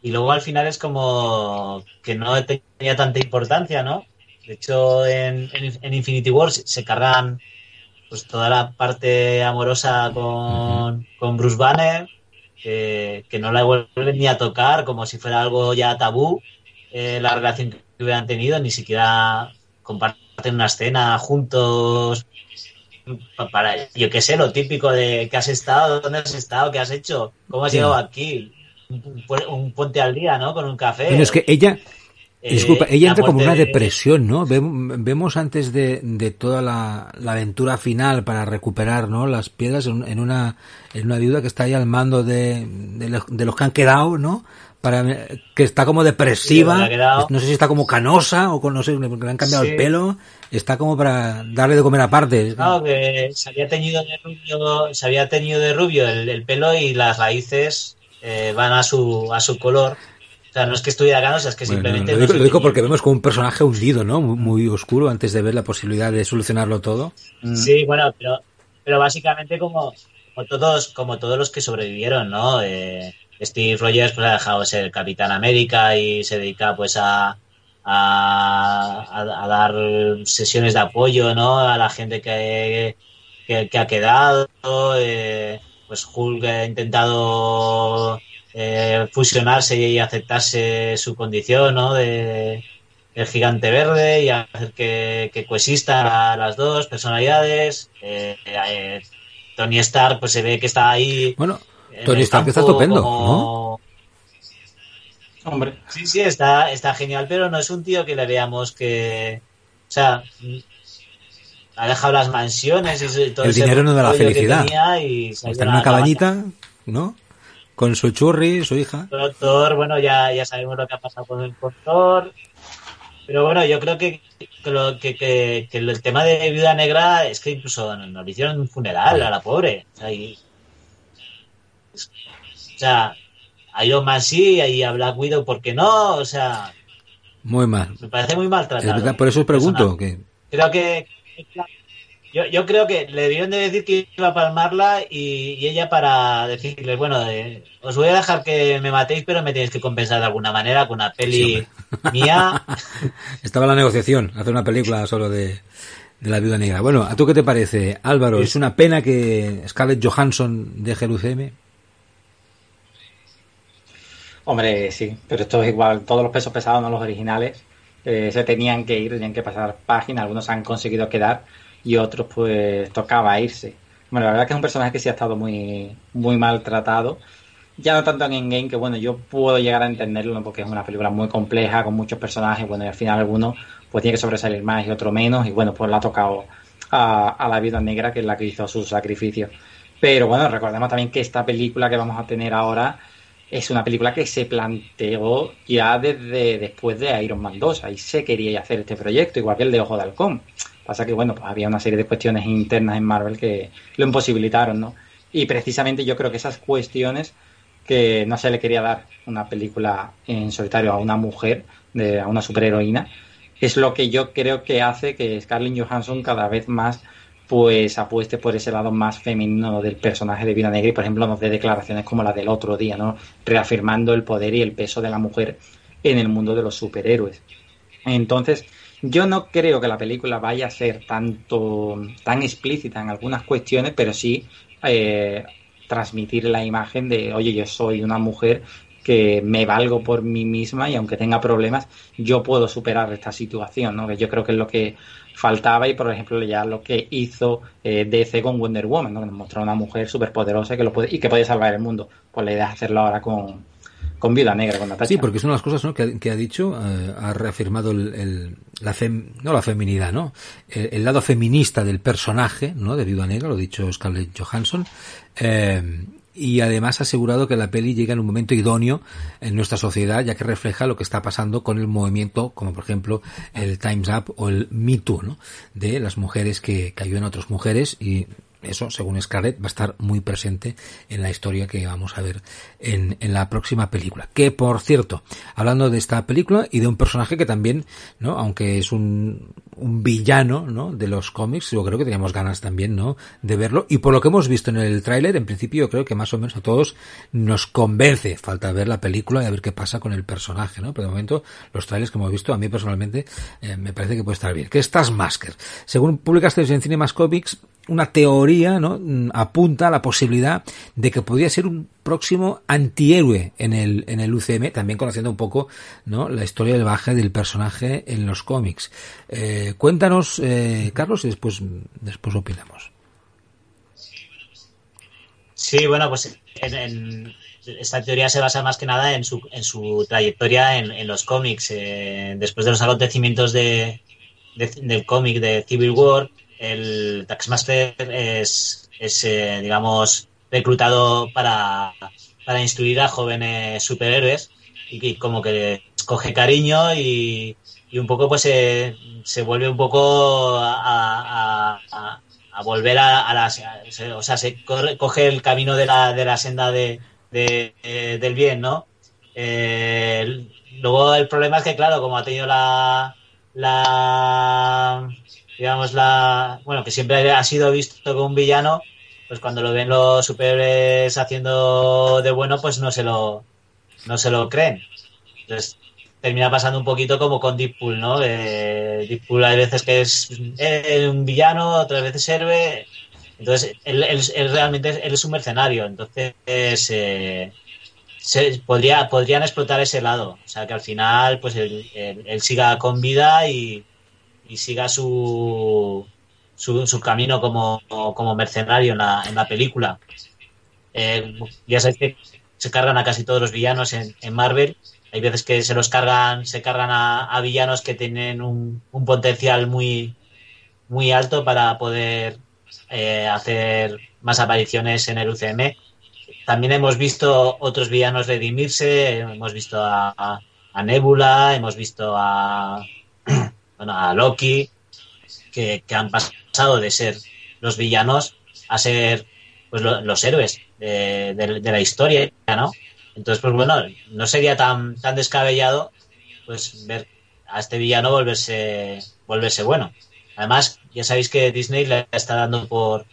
y luego al final es como que no tenía tanta importancia, ¿no? De hecho, en, en, Infinity War se, cargan pues toda la parte amorosa con, con Bruce Banner, que, no la vuelven ni a tocar, como si fuera algo ya tabú, eh, la relación que hubieran tenido, ni siquiera comparten una escena juntos para, yo qué sé, lo típico de que has estado, dónde has estado, qué has hecho, cómo has llegado aquí, un, puente al día, ¿no? Con un café. es que ella, eh, disculpa, ella entra como una depresión, ¿no? Vemos antes de, de toda la, aventura final para recuperar, ¿no? Las piedras en, una, en una viuda que está ahí al mando de, de los que han quedado, ¿no? Para que está como depresiva, no sé si está como canosa o con, no sé, porque le han cambiado el pelo, está como para darle de comer aparte. Claro, que se había teñido de rubio, se había teñido de rubio el, pelo y las raíces eh, van a su, a su color. O sea, no es que estuviera canosa, es que simplemente... Lo digo, porque vemos como un personaje hundido, ¿no? Muy, oscuro antes de ver la posibilidad de solucionarlo todo. Mm. Sí, bueno, pero, pero básicamente como, como todos, como todos los que sobrevivieron, ¿no? Eh, Steve Rogers pues, ha dejado de ser Capitán América y se dedica pues a, a, dar sesiones de apoyo ¿no? a la gente que, que, ha quedado. Eh, pues Hulk ha intentado eh, fusionarse y aceptarse su condición ¿no? de el gigante verde y hacer que, que coexistan las dos personalidades. Eh, Tony Stark pues se ve que está ahí. Bueno, Tony Stark está estupendo, ¿no? Hombre. Sí, sí, está, está genial, pero no es un tío que le veamos que. O sea, ha dejado las mansiones y todo El dinero no da la felicidad. Y está en una cabañita, ¿no? Con su churri, su hija. Thor, bueno, ya, ya sabemos lo que ha pasado con el Thor. Pero bueno, yo creo que, que, que, que, el tema de Viuda Negra es que incluso nos hicieron un funeral a la pobre. O sea, y, o sea, a Iron Man sí y a Black Widow, ¿por qué no? O sea. Muy mal. Me parece muy mal tratado. por eso os pregunto. Que... Creo que. Yo, yo, creo que le debieron de decir que iba a palmarla y, ella para decirles, bueno, os voy a dejar que me matéis, pero me tenéis que compensar de alguna manera con una peli mía. Estaba en la negociación, hacer una película solo de, de la viuda negra. Bueno, ¿a tú qué te parece, Álvaro? ¿Es una pena que Scarlett Johansson deje el UCM? Hombre, sí, pero esto es igual. Todos los pesos pesados, no los originales, eh, se tenían que ir, tenían que pasar páginas. Algunos han conseguido quedar y otros, pues, tocaba irse. Bueno, la verdad que es un personaje que sí ha estado muy, muy maltratado. Ya no tanto en Endgame, que bueno, yo puedo llegar a entenderlo, porque es una película muy compleja, con muchos personajes, bueno, y al final alguno pues tiene que sobresalir más y otro menos, y bueno, pues le ha tocado a, a la vida negra, que es la que hizo su sacrificio. Pero bueno, recordemos también que esta película que vamos a tener ahora es una película que se planteó ya desde después de Iron Man 2. Ahí se quería hacer este proyecto, igual que el de Ojo de Halcón. Pasa que, bueno, pues había una serie de cuestiones internas en Marvel que lo imposibilitaron, ¿no? Y precisamente yo creo que esas cuestiones que no se le quería dar una película en solitario a una mujer, de, a una superheroína, es lo que yo creo que hace que Scarlett Johansson cada vez más pues apueste por ese lado más femenino del personaje de Vida Negra y por ejemplo nos dé declaraciones como la del otro día, ¿no? Reafirmando el poder y el peso de la mujer en el mundo de los superhéroes. Entonces, yo no creo que la película vaya a ser tanto tan explícita en algunas cuestiones, pero sí eh, transmitir la imagen de, oye, yo soy una mujer que me valgo por mí misma y aunque tenga problemas, yo puedo superar esta situación, ¿no? Que yo creo que es lo que faltaba y, por ejemplo, ya lo que hizo eh, DC con Wonder Woman, ¿no? Que nos mostró una mujer súper poderosa que lo puede, y que puede salvar el mundo. Pues la idea es hacerlo ahora con, con Viuda Negra, con Natasha. Sí, porque es una de las cosas ¿no? que, ha dicho, eh, ha reafirmado el, la no la feminidad, ¿no? El, lado feminista del personaje, ¿no? De Viuda Negra, lo ha dicho Scarlett Johansson. Eh, y además ha asegurado que la peli llega en un momento idóneo en nuestra sociedad, ya que refleja lo que está pasando con el movimiento, como por ejemplo el Time's Up o el Me Too, ¿no? De las mujeres que, que ayudan a otras mujeres y eso, según Scarlett, va a estar muy presente en la historia que vamos a ver en, en, la próxima película. Que, por cierto, hablando de esta película y de un personaje que también, ¿no? Aunque es un, un villano, ¿no? De los cómics, yo creo que teníamos ganas también, ¿no? De verlo. Y por lo que hemos visto en el tráiler, en principio yo creo que más o menos a todos nos convence. Falta ver la película y a ver qué pasa con el personaje, ¿no? Pero de momento, los trailers que hemos visto, a mí personalmente, eh, me parece que puede estar bien. Que es Taskmaster. Según publicaste en Cinemas Comics, una teoría ¿no? Mm, apunta a la posibilidad de que podría ser un próximo antihéroe en el, en el UCM, también conociendo un poco ¿no? la historia del baje del personaje en los cómics. Eh, cuéntanos, eh, Carlos, y después, después opinamos. Sí, bueno, pues en, esta teoría se basa más que nada en su, en su trayectoria en, los cómics. Eh, después de los acontecimientos de, del cómic de Civil War, el Taxmaster es, es eh, digamos, reclutado para, para instruir a jóvenes superhéroes y, como que escoge cariño y, y un poco pues se, se vuelve un poco a, a, a, volver a, la... o sea, se coge el camino de la, de la senda de, de, del bien, ¿no? Eh, luego el problema es que, claro, como ha tenido la, la digamos, la, bueno, que siempre ha sido visto como un villano, pues cuando lo ven los superhéroes haciendo de bueno, pues no se lo, no se lo creen. Entonces termina pasando un poquito como con Deadpool, ¿no? Eh, Deadpool hay veces que es un villano, otras veces héroe. Entonces, él, realmente él es un mercenario. Entonces, eh, se, podría, podrían explotar ese lado. O sea, que al final, pues él, él siga con vida y, y siga su, su, camino como, como, mercenario en la, en la película. Eh, ya sabéis que se cargan a casi todos los villanos en, en, Marvel. Hay veces que se los cargan, se cargan a, villanos que tienen un, un, potencial muy, muy alto para poder eh, hacer más apariciones en el UCM. También hemos visto otros villanos redimirse, hemos visto a Nebula, hemos visto a, bueno, a Loki, que, han pasado de ser los villanos a ser pues los héroes de, la historia, ¿no? Entonces, pues bueno, no sería tan, tan descabellado pues ver a este villano volverse, volverse bueno. Además, ya sabéis que Disney le está dando por,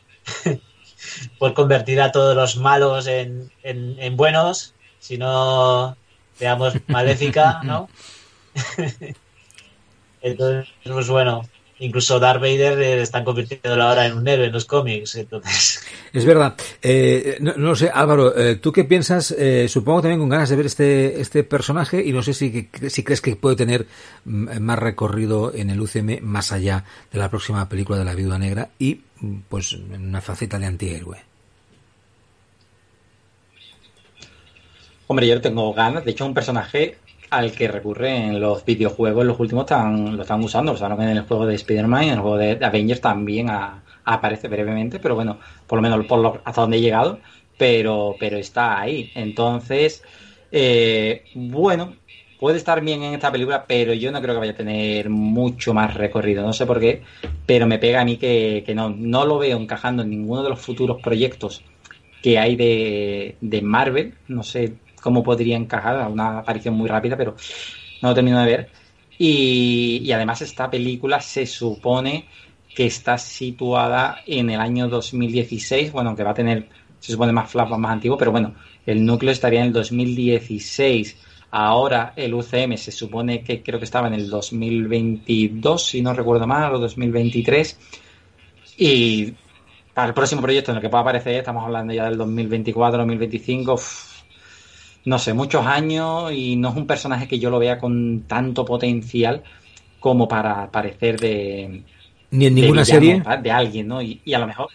por convertir a todos los malos en, en, en buenos, si no, veamos, maléfica, ¿no? Entonces, pues bueno, incluso Darth Vader eh, están convirtiendo ahora en un héroe en los cómics. Entonces. Es verdad. Eh, no, sé, Álvaro, eh, ¿tú qué piensas? supongo también con ganas de ver este, este personaje y no sé si, si crees que puede tener más recorrido en el UCM más allá de la próxima película de la Viuda Negra y mm, pues en una faceta de antihéroe. Hombre, yo tengo ganas. De hecho, un personaje al que recurren los videojuegos, los últimos están, lo están usando. O sea, en el juego de Spider-Man, en el juego de Avengers también aparece brevemente, pero bueno, por lo menos por lo, hasta donde he llegado, pero, pero está ahí. Entonces, eh, bueno, puede estar bien en esta película, pero yo no creo que vaya a tener mucho más recorrido. No sé por qué, pero me pega a mí que, no, no lo veo encajando en ninguno de los futuros proyectos que hay de, de Marvel. No sé cómo podría encajar, una aparición muy rápida, pero no lo termino de ver. Y, además esta película se supone que está situada en el año 2016, bueno, aunque va a tener, se supone más flashbacks más antiguo, pero bueno, el núcleo estaría en el 2016. Ahora el UCM se supone que creo que estaba en el 2022, si no recuerdo mal, o 2023. Y para el próximo proyecto en el que pueda aparecer, estamos hablando ya del 2024, 2025 no sé, muchos años y no es un personaje que yo lo vea con tanto potencial como para parecer de... Ni en ninguna serie. De alguien, ¿no? Y, a lo mejor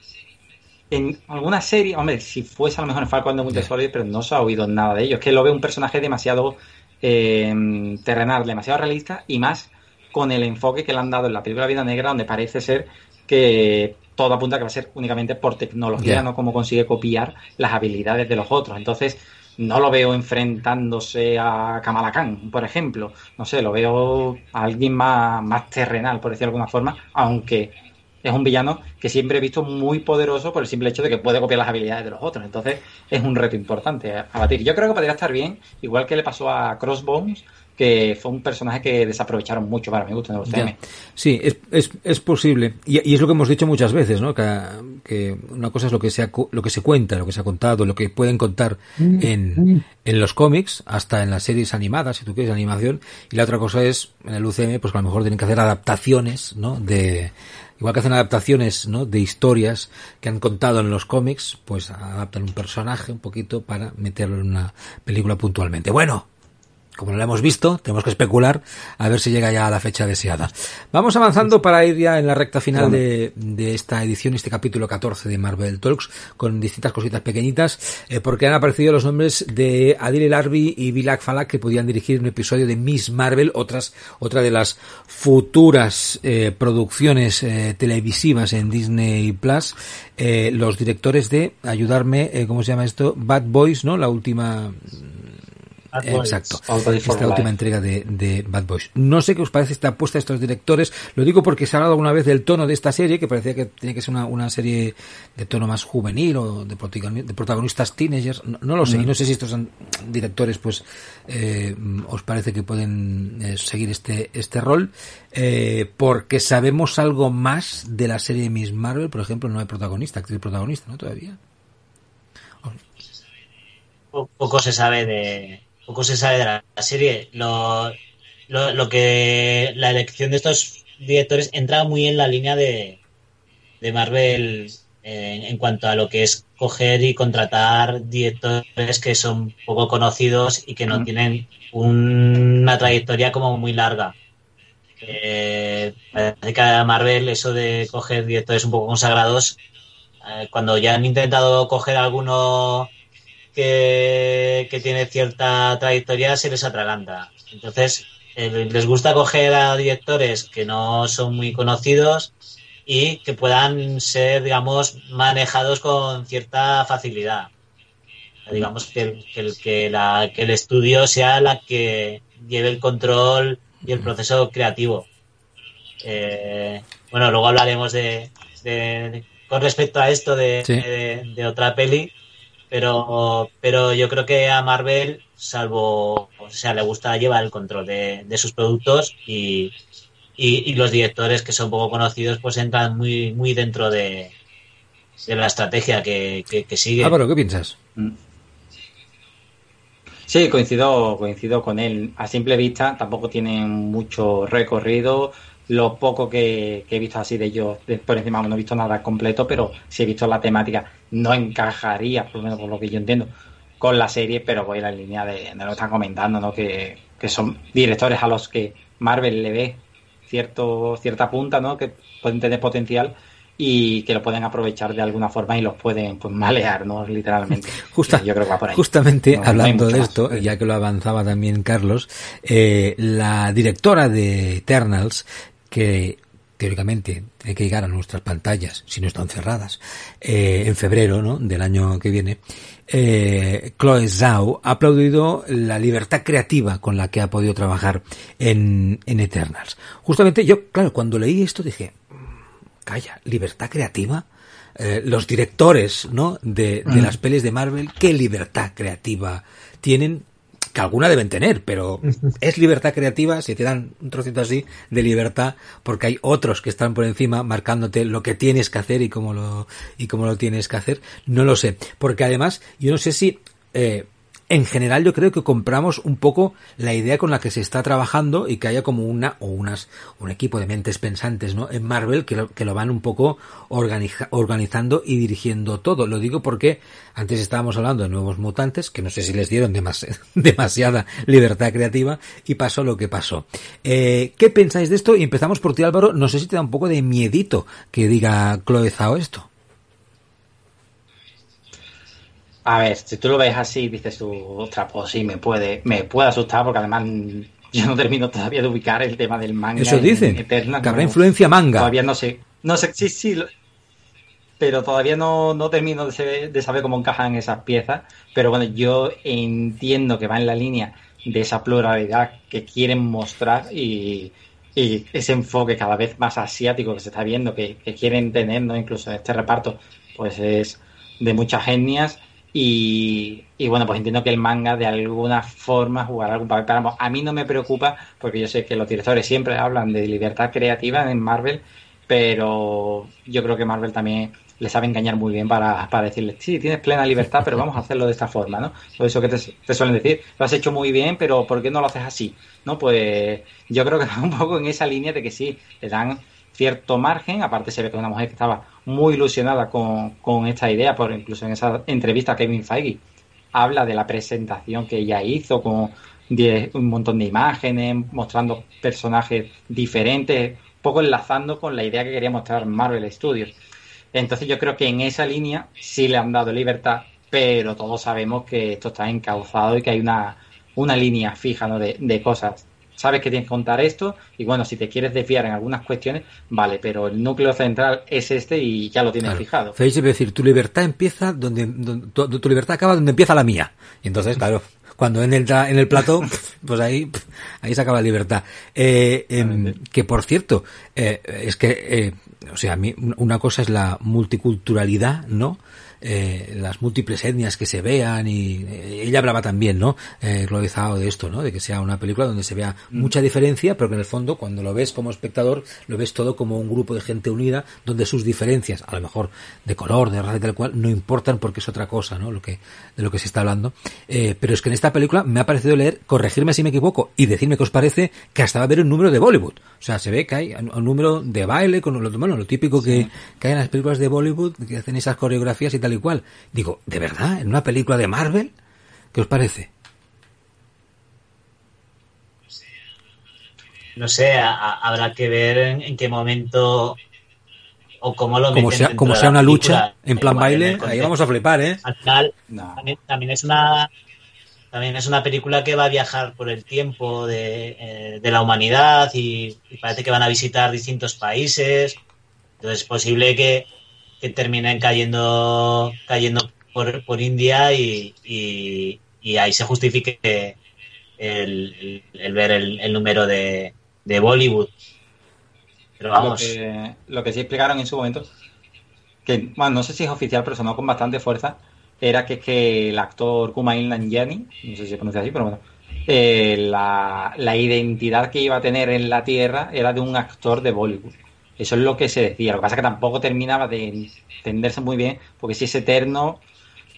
en alguna serie, hombre, si fuese a lo mejor en Falcon de Winter pero no se ha oído nada de ello. Es que lo veo un personaje demasiado eh, terrenal, demasiado realista y más con el enfoque que le han dado en la película Vida Negra, donde parece ser que todo apunta que va a ser únicamente por tecnología, no como consigue copiar las habilidades de los otros. Entonces, no lo veo enfrentándose a Kamala Khan, por ejemplo. No sé, lo veo a alguien más, más terrenal, por decirlo de alguna forma, aunque es un villano que siempre he visto muy poderoso por el simple hecho de que puede copiar las habilidades de los otros. Entonces es un reto importante a, batir. Yo creo que podría estar bien, igual que le pasó a Crossbones, que fue un personaje que desaprovecharon mucho para mi gusto en el Sí, es, es, es posible. Y, es lo que hemos dicho muchas veces, ¿no? Que, una cosa es lo que, se lo que se cuenta, lo que se ha contado, lo que pueden contar en, en los cómics, hasta en las series animadas, si tú quieres, animación. Y la otra cosa es, en el UCM, pues a lo mejor tienen que hacer adaptaciones, ¿no? De, igual que hacen adaptaciones ¿no? de historias que han contado en los cómics, pues adaptan un personaje un poquito para meterlo en una película puntualmente. Bueno, como no lo hemos visto, tenemos que especular a ver si llega ya a la fecha deseada. Vamos avanzando para ir ya en la recta final de, esta edición, este capítulo 14 de Marvel Talks, con distintas cositas pequeñitas, eh, porque han aparecido los nombres de Adil El y Bilak Falak, que podían dirigir un episodio de Miss Marvel, otras, otra de las futuras eh, producciones eh, televisivas en Disney Plus, los directores de, ayudarme, ¿cómo se llama esto? Bad Boys, ¿no? La última Exacto. Esta última entrega de, Bad Boys. No sé qué os parece esta apuesta de estos directores. Lo digo porque se ha hablado alguna vez del tono de esta serie, que parecía que tenía que ser una, serie de tono más juvenil o de, protagonistas teenagers. No, lo sé. Y no sé si estos directores, pues, eh, os parece que pueden eh, seguir este, este rol. Eh, porque sabemos algo más de la serie Miss Marvel. Por ejemplo, no hay protagonista, actriz protagonista, ¿no? Todavía. Poco se sabe de, poco se sabe de la, serie. Lo, lo, que la elección de estos directores entra muy en la línea de, de Marvel en, cuanto a lo que es coger y contratar directores que son poco conocidos y que no tienen una trayectoria como muy larga. Eh, parece que a Marvel eso de coger directores un poco consagrados, eh, cuando ya han intentado coger alguno que, tiene cierta trayectoria se les atraganta. Entonces, eh, les gusta coger a directores que no son muy conocidos y que puedan ser, digamos, manejados con cierta facilidad. Digamos que, el, que, la, que el estudio sea la que lleve el control y el proceso creativo. Eh, bueno, luego hablaremos de, con respecto a esto de, de otra peli, pero, pero yo creo que a Marvel, salvo, o sea, le gusta llevar el control de, sus productos y, y, los directores que son poco conocidos, pues entran muy, muy dentro de, de la estrategia que, que, sigue. Álvaro, ¿qué piensas? Mm. Sí, coincido, coincido con él. A simple vista tampoco tienen mucho recorrido. Lo poco que, he visto así de ellos, por encima no he visto nada completo, pero sí he visto la temática. No encajaría, por lo menos por lo que yo entiendo, con la serie, pero voy a la línea de, lo que están comentando, ¿no? Que, son directores a los que Marvel le ve cierto, cierta punta, ¿no? Que pueden tener potencial y que lo pueden aprovechar de alguna forma y los pueden pues, malear, ¿no? Literalmente. Justa, yo creo que va por ahí. Justamente hablando de esto, ya que lo avanzaba también Carlos, eh, la directora de Eternals que teóricamente tiene que llegar a nuestras pantallas, si no están cerradas, eh, en febrero ¿no? del año que viene, eh, Chloe Zhao ha aplaudido la libertad creativa con la que ha podido trabajar en, en Eternals. Justamente yo, claro, cuando leí esto dije, calla, libertad creativa. Eh, los directores ¿no? de, de mm. las pelis de Marvel, ¿qué libertad creativa tienen que alguna deben tener, pero es libertad creativa si te dan un trocito así de libertad, porque hay otros que están por encima marcándote lo que tienes que hacer y cómo lo, y cómo lo tienes que hacer. No lo sé, porque además, yo no sé si, eh, en general yo creo que compramos un poco la idea con la que se está trabajando y que haya como una o unas un equipo de mentes pensantes no en Marvel que lo, que lo van un poco organizando y dirigiendo todo. Lo digo porque antes estábamos hablando de nuevos mutantes que no sé si les dieron demasiada libertad creativa y pasó lo que pasó. Eh, ¿qué pensáis de esto? y empezamos por ti Álvaro. No sé si te da un poco de miedito que diga Chloe Zhao esto A ver, si tú lo ves así, dices tú, ostras, pues sí, me puede, me puede asustar porque además yo no termino todavía de ubicar el tema del manga. Eso dicen, Eterna, que habrá influencia manga. Todavía no sé, no sé, sí, sí, pero todavía no, no termino de, saber cómo encajan esas piezas. Pero bueno, yo entiendo que va en la línea de esa pluralidad que quieren mostrar y, ese enfoque cada vez más asiático que se está viendo, que, que quieren tener, ¿no? incluso en este reparto, pues es de muchas etnias y, bueno, pues entiendo que el manga de alguna forma jugará algún papel. Pero a mí no me preocupa porque yo sé que los directores siempre hablan de libertad creativa en Marvel, pero yo creo que Marvel también le sabe engañar muy bien para, para decirle, sí, tienes plena libertad, pero vamos a hacerlo de esta forma, ¿no? Por eso que te, te, suelen decir, lo has hecho muy bien, pero ¿por qué no lo haces así? ¿No? Pues yo creo que va un poco en esa línea de que sí, le dan cierto margen, aparte se ve que es una mujer que estaba muy ilusionada con, esta idea, por incluso en esa entrevista Kevin Feige habla de la presentación que ella hizo con un montón de imágenes, mostrando personajes diferentes, poco enlazando con la idea que quería mostrar Marvel Studios. Entonces yo creo que en esa línea sí le han dado libertad, pero todos sabemos que esto está encauzado y que hay una, una línea fija ¿no? de, de cosas sabes que tienes que contar esto y bueno, si te quieres desviar en algunas cuestiones, vale, pero el núcleo central es este y ya lo tienes fijado. es decir, tu libertad empieza donde, tu, libertad acaba donde empieza la mía. Y entonces, claro, cuando en el, en el plato, pues ahí, ahí se acaba la libertad. Eh, em, que por cierto, eh, es que, eh, o sea, a mí una cosa es la multiculturalidad, ¿no? Eh, las múltiples etnias que se vean y eh, ella hablaba también, ¿no? Eh, de esto, ¿no? De que sea una película donde se vea mm. mucha diferencia, pero que en el fondo cuando lo ves como espectador lo ves todo como un grupo de gente unida donde sus diferencias, a lo mejor de color, de raza y tal cual, no importan porque es otra cosa, ¿no? Lo que de lo que se está hablando. Eh, pero es que en esta película me ha parecido leer, corregirme si me equivoco y decirme que os parece que hasta va a haber un número de Bollywood. O sea, se ve que hay un número de baile con lo, bueno, lo típico que, que hay en las películas de Bollywood que hacen esas coreografías y tal y cual. Digo, ¿de verdad? ¿En una película de Marvel? ¿Qué os parece? No sé, habrá que ver en, qué momento o cómo lo como sea, como sea una lucha en plan baile, ahí vamos a flipar, ¿eh? Al final, también, es una también es una película que va a viajar por el tiempo de, eh, la humanidad y, y, parece que van a visitar distintos países. Entonces es posible que, que terminen cayendo cayendo por, por India y, y, ahí se justifique el, el, ver el, número de, de, Bollywood. Pero vamos. Lo que, sí explicaron en su momento, que bueno, no sé si es oficial, pero sonó con bastante fuerza, era que, que el actor Kumail Nanjiani, no sé si se pronuncia así, pero bueno, eh, la, la identidad que iba a tener en la Tierra era de un actor de Bollywood. Eso es lo que se decía. Lo que pasa es que tampoco terminaba de entenderse muy bien, porque si es eterno,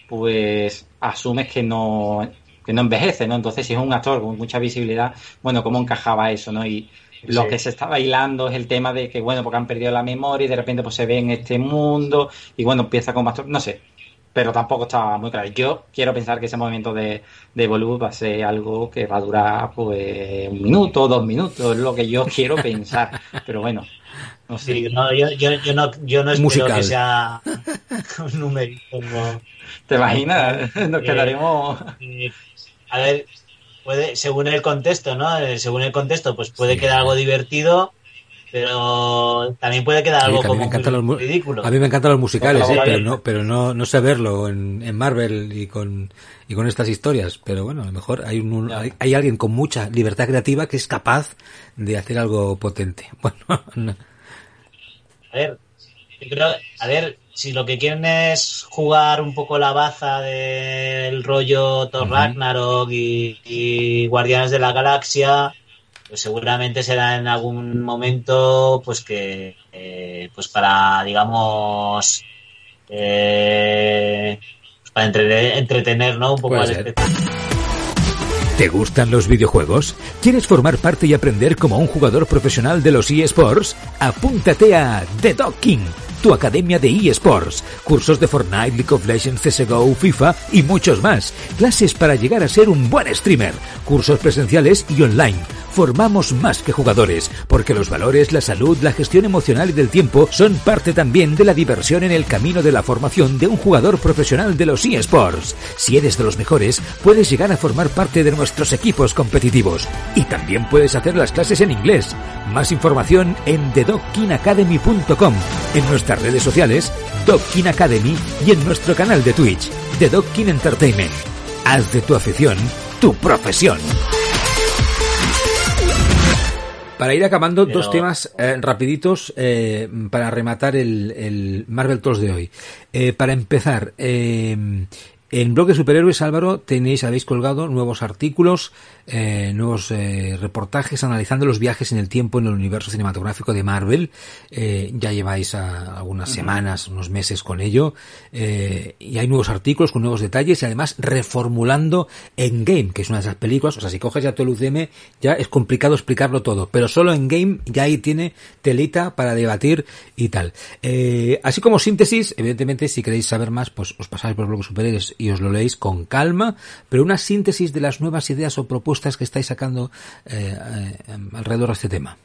pues asumes que no, que no envejece, ¿no? Entonces, si es un actor con mucha visibilidad, bueno, ¿cómo encajaba eso, no? Y lo que se está bailando es el tema de que, bueno, porque han perdido la memoria y de repente pues se ve en este mundo y bueno, empieza con más... No sé, pero tampoco estaba muy claro. Yo quiero pensar que ese movimiento de, de va a ser algo que va a durar pues un minuto, dos minutos, es lo que yo quiero pensar. Pero bueno, no sé. no, yo, yo, yo, no, yo no espero que sea un número ¿Te imaginas? Nos quedaremos... a ver, puede, según el contexto, ¿no? Eh, según el contexto, pues puede quedar algo divertido pero también puede quedar algo como ridículo. A mí me encantan los musicales, pero no, pero no, no sé verlo en, en, Marvel y con, y con estas historias. Pero bueno, a lo mejor hay, un, hay, alguien con mucha libertad creativa que es capaz de hacer algo potente. Bueno, a ver, a ver, si lo que quieren es jugar un poco la baza del rollo Thor Ragnarok y, y Guardianes de la Galaxia, pues seguramente será en algún momento pues que eh, pues para digamos eh, para entretener, ¿no? Un poco al. ¿Te gustan los videojuegos? ¿Quieres formar parte y aprender como un jugador profesional de los eSports? Apúntate a The King tu academia de eSports, cursos de Fortnite, League of Legends, CSGO, FIFA y muchos más, clases para llegar a ser un buen streamer, cursos presenciales y online. Formamos más que jugadores, porque los valores, la salud, la gestión emocional y del tiempo son parte también de la diversión en el camino de la formación de un jugador profesional de los eSports. Si eres de los mejores, puedes llegar a formar parte de nuestros equipos competitivos. Y también puedes hacer las clases en inglés. Más información en thedockinacademy.com, en nuestras redes sociales, Dockin Academy y en nuestro canal de Twitch, The Dockin Entertainment. Haz de tu afición tu profesión. Para ir acabando, dos temas eh, rapiditos eh, para rematar el, el Marvel Talks de hoy. Eh, para empezar, eh, en Blog de Superhéroes, Álvaro, tenéis, habéis colgado nuevos artículos, eh, nuevos eh, reportajes analizando los viajes en el tiempo en el universo cinematográfico de Marvel. Eh, ya lleváis a, algunas semanas, unos meses con ello. Eh, y hay nuevos artículos con nuevos detalles y además reformulando Endgame, que es una de esas películas. O sea, si coges ya todo el UCM, ya es complicado explicarlo todo. Pero solo Endgame ya ahí tiene telita para debatir y tal. Así como síntesis, evidentemente, si queréis saber más, pues os pasáis por Blog de Superhéroes y os lo leéis con calma, pero una síntesis de las nuevas ideas o propuestas que estáis sacando eh, eh, alrededor de este tema.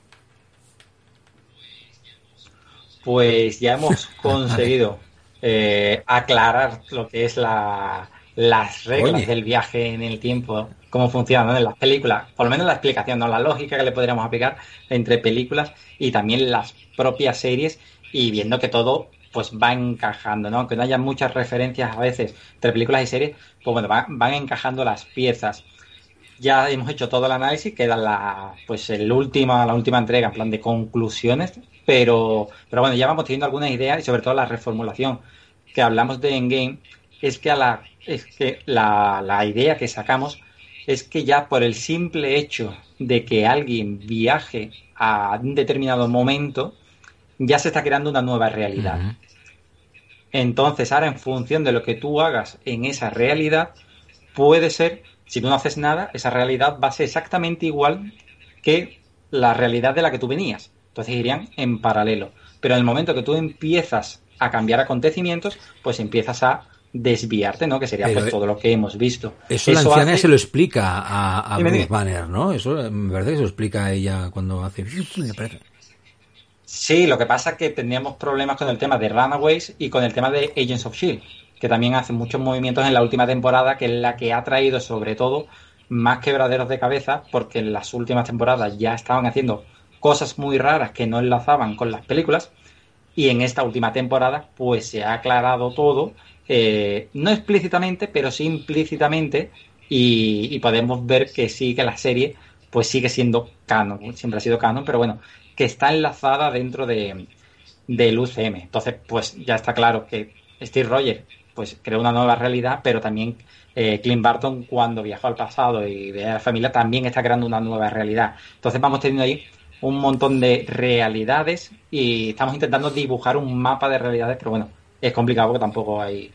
Pues ya hemos conseguido eh, aclarar lo que es la, las reglas Oye. del viaje en el tiempo, cómo funciona ¿no? en las películas, por lo menos la explicación, no la lógica que le podríamos aplicar entre películas y también las propias series y viendo que todo pues va encajando, ¿no? Aunque no haya muchas referencias a veces entre películas y series, pues bueno, va- van encajando las piezas. Ya hemos hecho todo el análisis, queda la, pues el última, la última entrega en plan de conclusiones, pero, pero bueno, ya vamos teniendo algunas ideas y sobre todo la reformulación que hablamos de Endgame, es que a la, es que la, la idea que sacamos es que ya por el simple hecho de que alguien viaje a un determinado momento, ya se está creando una nueva realidad. Entonces, ahora en función de lo que tú hagas en esa realidad, puede ser, si tú no haces nada, esa realidad va a ser exactamente igual que la realidad de la que tú venías. Entonces irían en paralelo. Pero en el momento que tú empiezas a cambiar acontecimientos, pues empiezas a desviarte, ¿no? Que sería pues, todo lo que hemos visto. Eso, la anciana hace- se lo explica a, a Bruce. Banner, ¿no? Eso me parece que se lo explica a ella cuando hace... me parece. Sí, lo que pasa es que teníamos problemas con el tema de Runaways y con el tema de Agents of Shield, que también hace muchos movimientos en la última temporada, que es la que ha traído sobre todo más quebraderos de cabeza, porque en las últimas temporadas ya estaban haciendo cosas muy raras que no enlazaban con las películas, y en esta última temporada pues se ha aclarado todo, eh, no explícitamente, pero sí implícitamente, y, y podemos ver que sí que la serie pues sigue siendo canon, siempre ha sido canon, pero bueno, que está enlazada dentro de del UCM. Entonces, pues ya está claro que Steve Rogers pues creó una nueva realidad, pero también eh, Clint Barton cuando viajó al pasado y ve a la familia también está creando una nueva realidad. Entonces vamos teniendo ahí un montón de realidades y estamos intentando dibujar un mapa de realidades, pero bueno, es complicado porque tampoco hay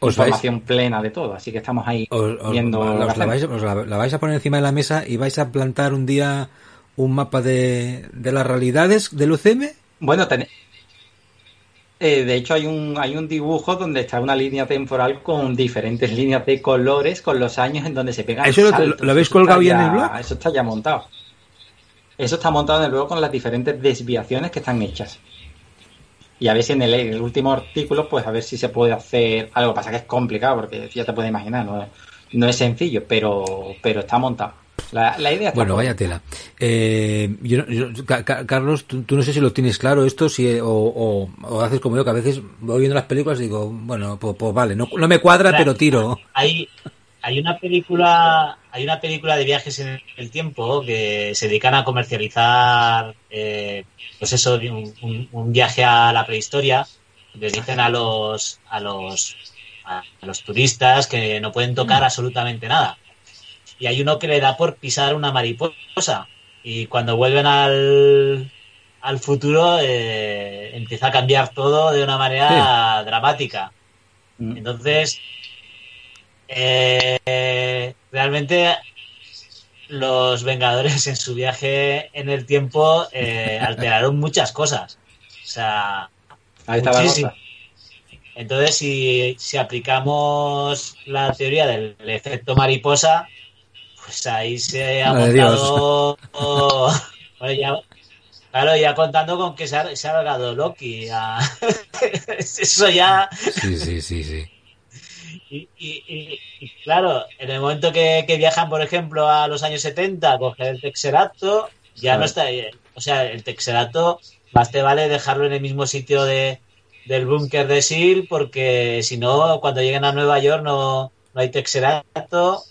Os información plena de todo, así que estamos ahí Os- os- viendo la, vais, la- la vais a poner encima de la mesa y vais a plantar un día un mapa de, de las realidades del UCM. Bueno, ten- eh, de hecho hay un, hay un dibujo donde está una línea temporal con diferentes líneas de colores con los años en donde se pegan ¿Eso lo- saltos. lo habéis Eso colgado ya en el blog? Eso está ya montado. Eso está montado en el blog con las diferentes desviaciones que están hechas. Y a ver si en el, en el último artículo, pues a ver si se puede hacer algo. Pasa que es complicado porque ya te puedes imaginar, no, no es sencillo, pero, pero está montado. La, la idea está Bueno, vaya tela. Eh, yo yo- Carlos, tú, tú no sé si lo tienes claro esto, si o, o- o haces como yo, que a veces voy viendo las películas y digo, bueno, pues, pues vale, no, no me cuadra, Claro. pero tiro. Hay, hay una película, hay una película de viajes en el tiempo que se dedican a comercializar, eh, pues eso, un, un- un viaje a la prehistoria. Les dicen a los, a los, a los turistas que no pueden tocar absolutamente nada. Y hay uno que le da por pisar una mariposa. Y cuando vuelven al, al futuro, eh, empieza a cambiar todo de una manera dramática. Mm. Entonces, eh, realmente los Vengadores en su viaje en el tiempo eh, alteraron muchas cosas. O sea, Ahí Entonces, si, si, aplicamos la teoría del efecto mariposa, pues ahí se ha montado. claro, ya contando con que se ha, se ha Loki. Eso ya. Sí, sí, sí, sí. Y, claro, en el momento que, viajan, por ejemplo, a los años 70 a coger el Texerato, ya no está. O sea, el Texerato, más te vale dejarlo en el mismo sitio de, del búnker de SEAL, porque si no, cuando lleguen a Nueva York no, no hay Texerato.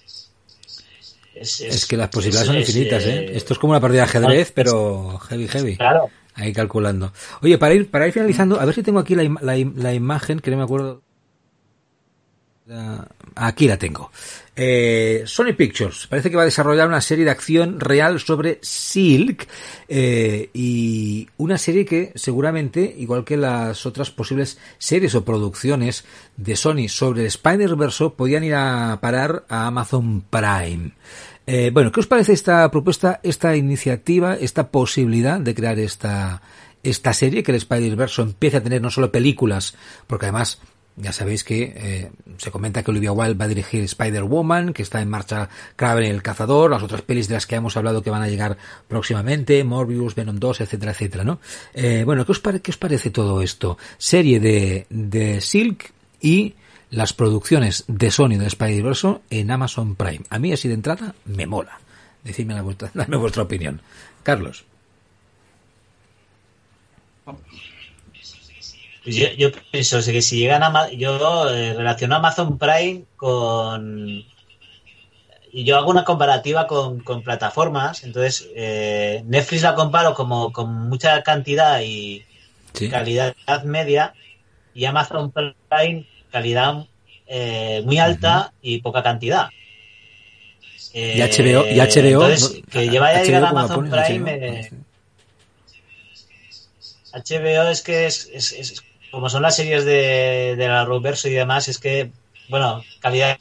Es, que las posibilidades son infinitas, ¿eh? ¿eh? Esto es como una partida de ajedrez, pero heavy, heavy. Claro. Ahí calculando. Oye, para ir, para ir finalizando, a ver si tengo aquí la, la, la imagen, que no me acuerdo Aquí la tengo. Eh, Sony Pictures parece que va a desarrollar una serie de acción real sobre Silk eh, y una serie que seguramente, igual que las otras posibles series o producciones de Sony sobre Spider-Verse, podían ir a parar a Amazon Prime. Eh, bueno, ¿qué os parece esta propuesta, esta iniciativa, esta posibilidad de crear esta, esta serie, que el Spider-Verse empiece a tener no solo películas, porque además ya sabéis que eh, se comenta que Olivia Wilde va a dirigir Spider-Woman, que está en marcha Kraven el Cazador, las otras pelis de las que hemos hablado que van a llegar próximamente, Morbius, Venom 2, etcétera, etcétera, ¿no? Eh, bueno, ¿qué os, ¿qué os parece todo esto? Serie de, de Silk y las producciones de Sony de Spider-Verse en Amazon Prime. A mí así de entrada me mola. Decidme la vuestra, dame vuestra opinión. Carlos. Pues yo, yo pienso que si llegan a yo eh, relaciono Amazon Prime con y yo hago una comparativa con, plataformas, entonces eh, Netflix la comparo como con mucha cantidad y calidad media y Amazon Prime calidad eh, muy alta y poca cantidad. y HBO, y HBO que lleva ya a Amazon Prime. HBO, es que es, es, como son las series de, de la Roverso y demás, es que, bueno, calidad,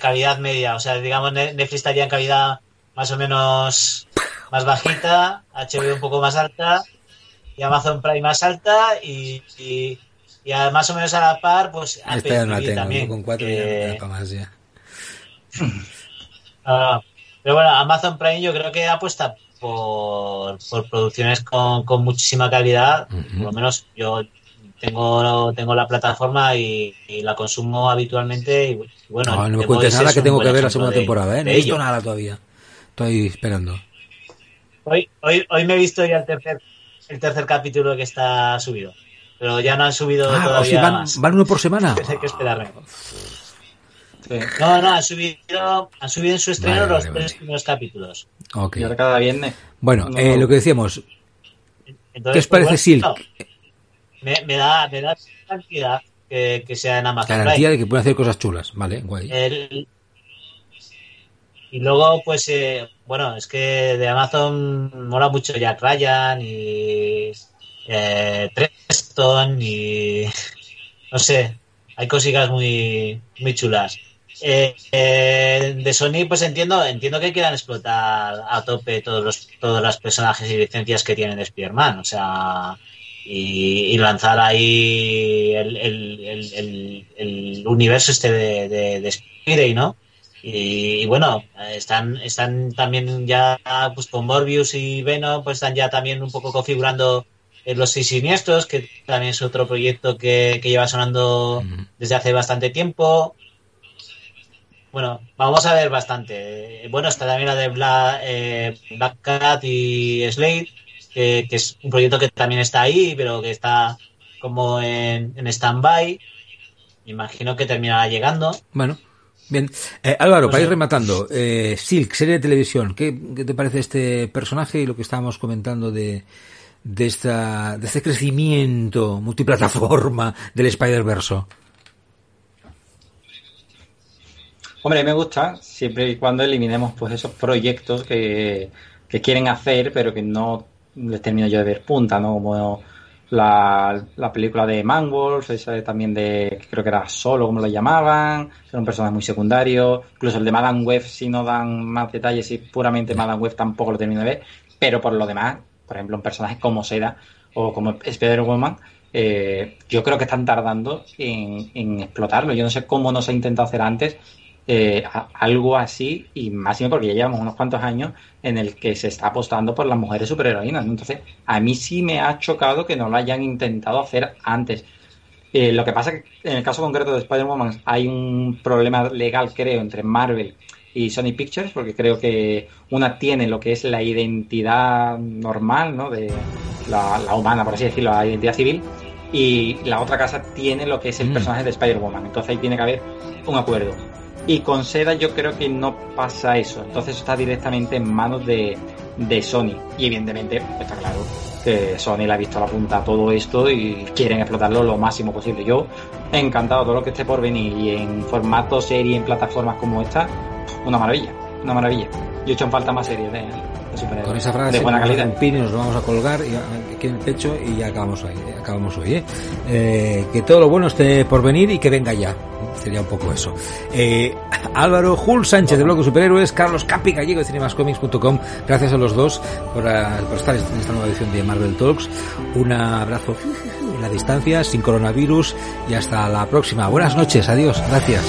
calidad media. O sea, digamos, Netflix estaría en calidad más o menos más bajita, HBO un poco más alta y Amazon Prime más alta y, y, más o menos a la par, pues Apple no tengo, también. Con cuatro ya más ya. Ah, pero bueno, Amazon Prime yo creo que apuesta por, por producciones con, con muchísima calidad. Por lo menos yo tengo, tengo la plataforma y, la consumo habitualmente. Y, bueno, no, me cuentes nada que tengo que ver la segunda temporada, ¿eh? No he visto nada todavía. Estoy esperando. Hoy, hoy, hoy me he visto ya el tercer, el tercer capítulo que está subido. Pero ya no han subido ah, todavía. van, van, uno por semana. Hay que esperarme. No, no, han subido, han subido en su estreno los tres primeros capítulos. Okay. Y ahora cada viernes. Bueno, eh, lo que decíamos. ¿Qué os parece Silk? me, da, me da tranquilidad que, que sea en Amazon. Garantía de que puede hacer cosas chulas, vale, guay. y luego, pues, eh, bueno, es que de Amazon mola mucho Jack Ryan y eh, Treston y no sé, hay cositas muy, muy chulas. Eh, eh, de Sony, pues entiendo, entiendo que quieran explotar a tope todos los, todos los personajes y licencias que tienen Spider-Man. O sea, y, lanzar ahí el, el, el, universo este de, de, de ¿no? Y, bueno, están, están también ya pues con Morbius y Venom, pues están ya también un poco configurando los seis siniestros, que también es otro proyecto que, que lleva sonando desde hace bastante tiempo. Bueno, vamos a ver bastante. Bueno, está también la de Black, eh, Black Cat y Slade, que, es un proyecto que también está ahí, pero que está como en, en stand-by. Imagino que terminará llegando. Bueno, bien. Eh, Álvaro, para ir rematando, eh, Silk, serie de televisión, ¿qué, te parece este personaje y lo que estábamos comentando de, de, esta, de este crecimiento multiplataforma del Spider-Verse? Hombre, me gusta siempre y cuando eliminemos pues esos proyectos que, que quieren hacer pero que no les termino yo de ver punta, ¿no? Como la, película de Manwolf, esa también de, creo que era Solo, como lo llamaban, son un personaje muy secundario, incluso el de Madame Web, si no dan más detalles, y puramente Madame Web tampoco lo termino de ver, pero por lo demás, por ejemplo, un personaje como Seda o como Spider-Woman, eh, yo creo que están tardando en, explotarlo. Yo no sé cómo no se ha intentado hacer antes eh, algo así, y bien porque ya llevamos unos cuantos años en el que se está apostando por las mujeres superheroínas. Entonces, a mí sí me ha chocado que no lo hayan intentado hacer antes. Eh, lo que pasa es que en el caso concreto de Spider-Woman hay un problema legal, creo, entre Marvel Sony Pictures, porque creo que una tiene lo que es la identidad normal, ¿no? De la, humana, por así decirlo, la identidad civil, y la otra casa tiene lo que es el mm. personaje de Spider-Woman. Entonces ahí tiene que haber un acuerdo. Y con Seda yo creo que no pasa eso. Entonces está directamente en manos de, de Sony. Y evidentemente está claro que Sony le ha visto la punta a todo esto y quieren explotarlo lo máximo posible. Yo he encantado todo lo que esté por venir y en formato serie, en plataformas como esta, una maravilla, una maravilla. Yo he hecho en falta más series de, Con esa frase de buena calidad. nos lo vamos a colgar aquí en el pecho y ya acabamos hoy. Acabamos hoy ¿eh? Eh, que todo lo bueno esté por venir y que venga ya sería un poco eso. Eh, Álvaro Jul Sánchez de Bloque Superhéroes, Carlos Capi Gallego de cinemascomics.com, gracias a los dos por, eh, por, estar en esta nueva edición de Marvel Talks. Un abrazo en la distancia, sin coronavirus y hasta la próxima. Buenas noches, adiós, gracias.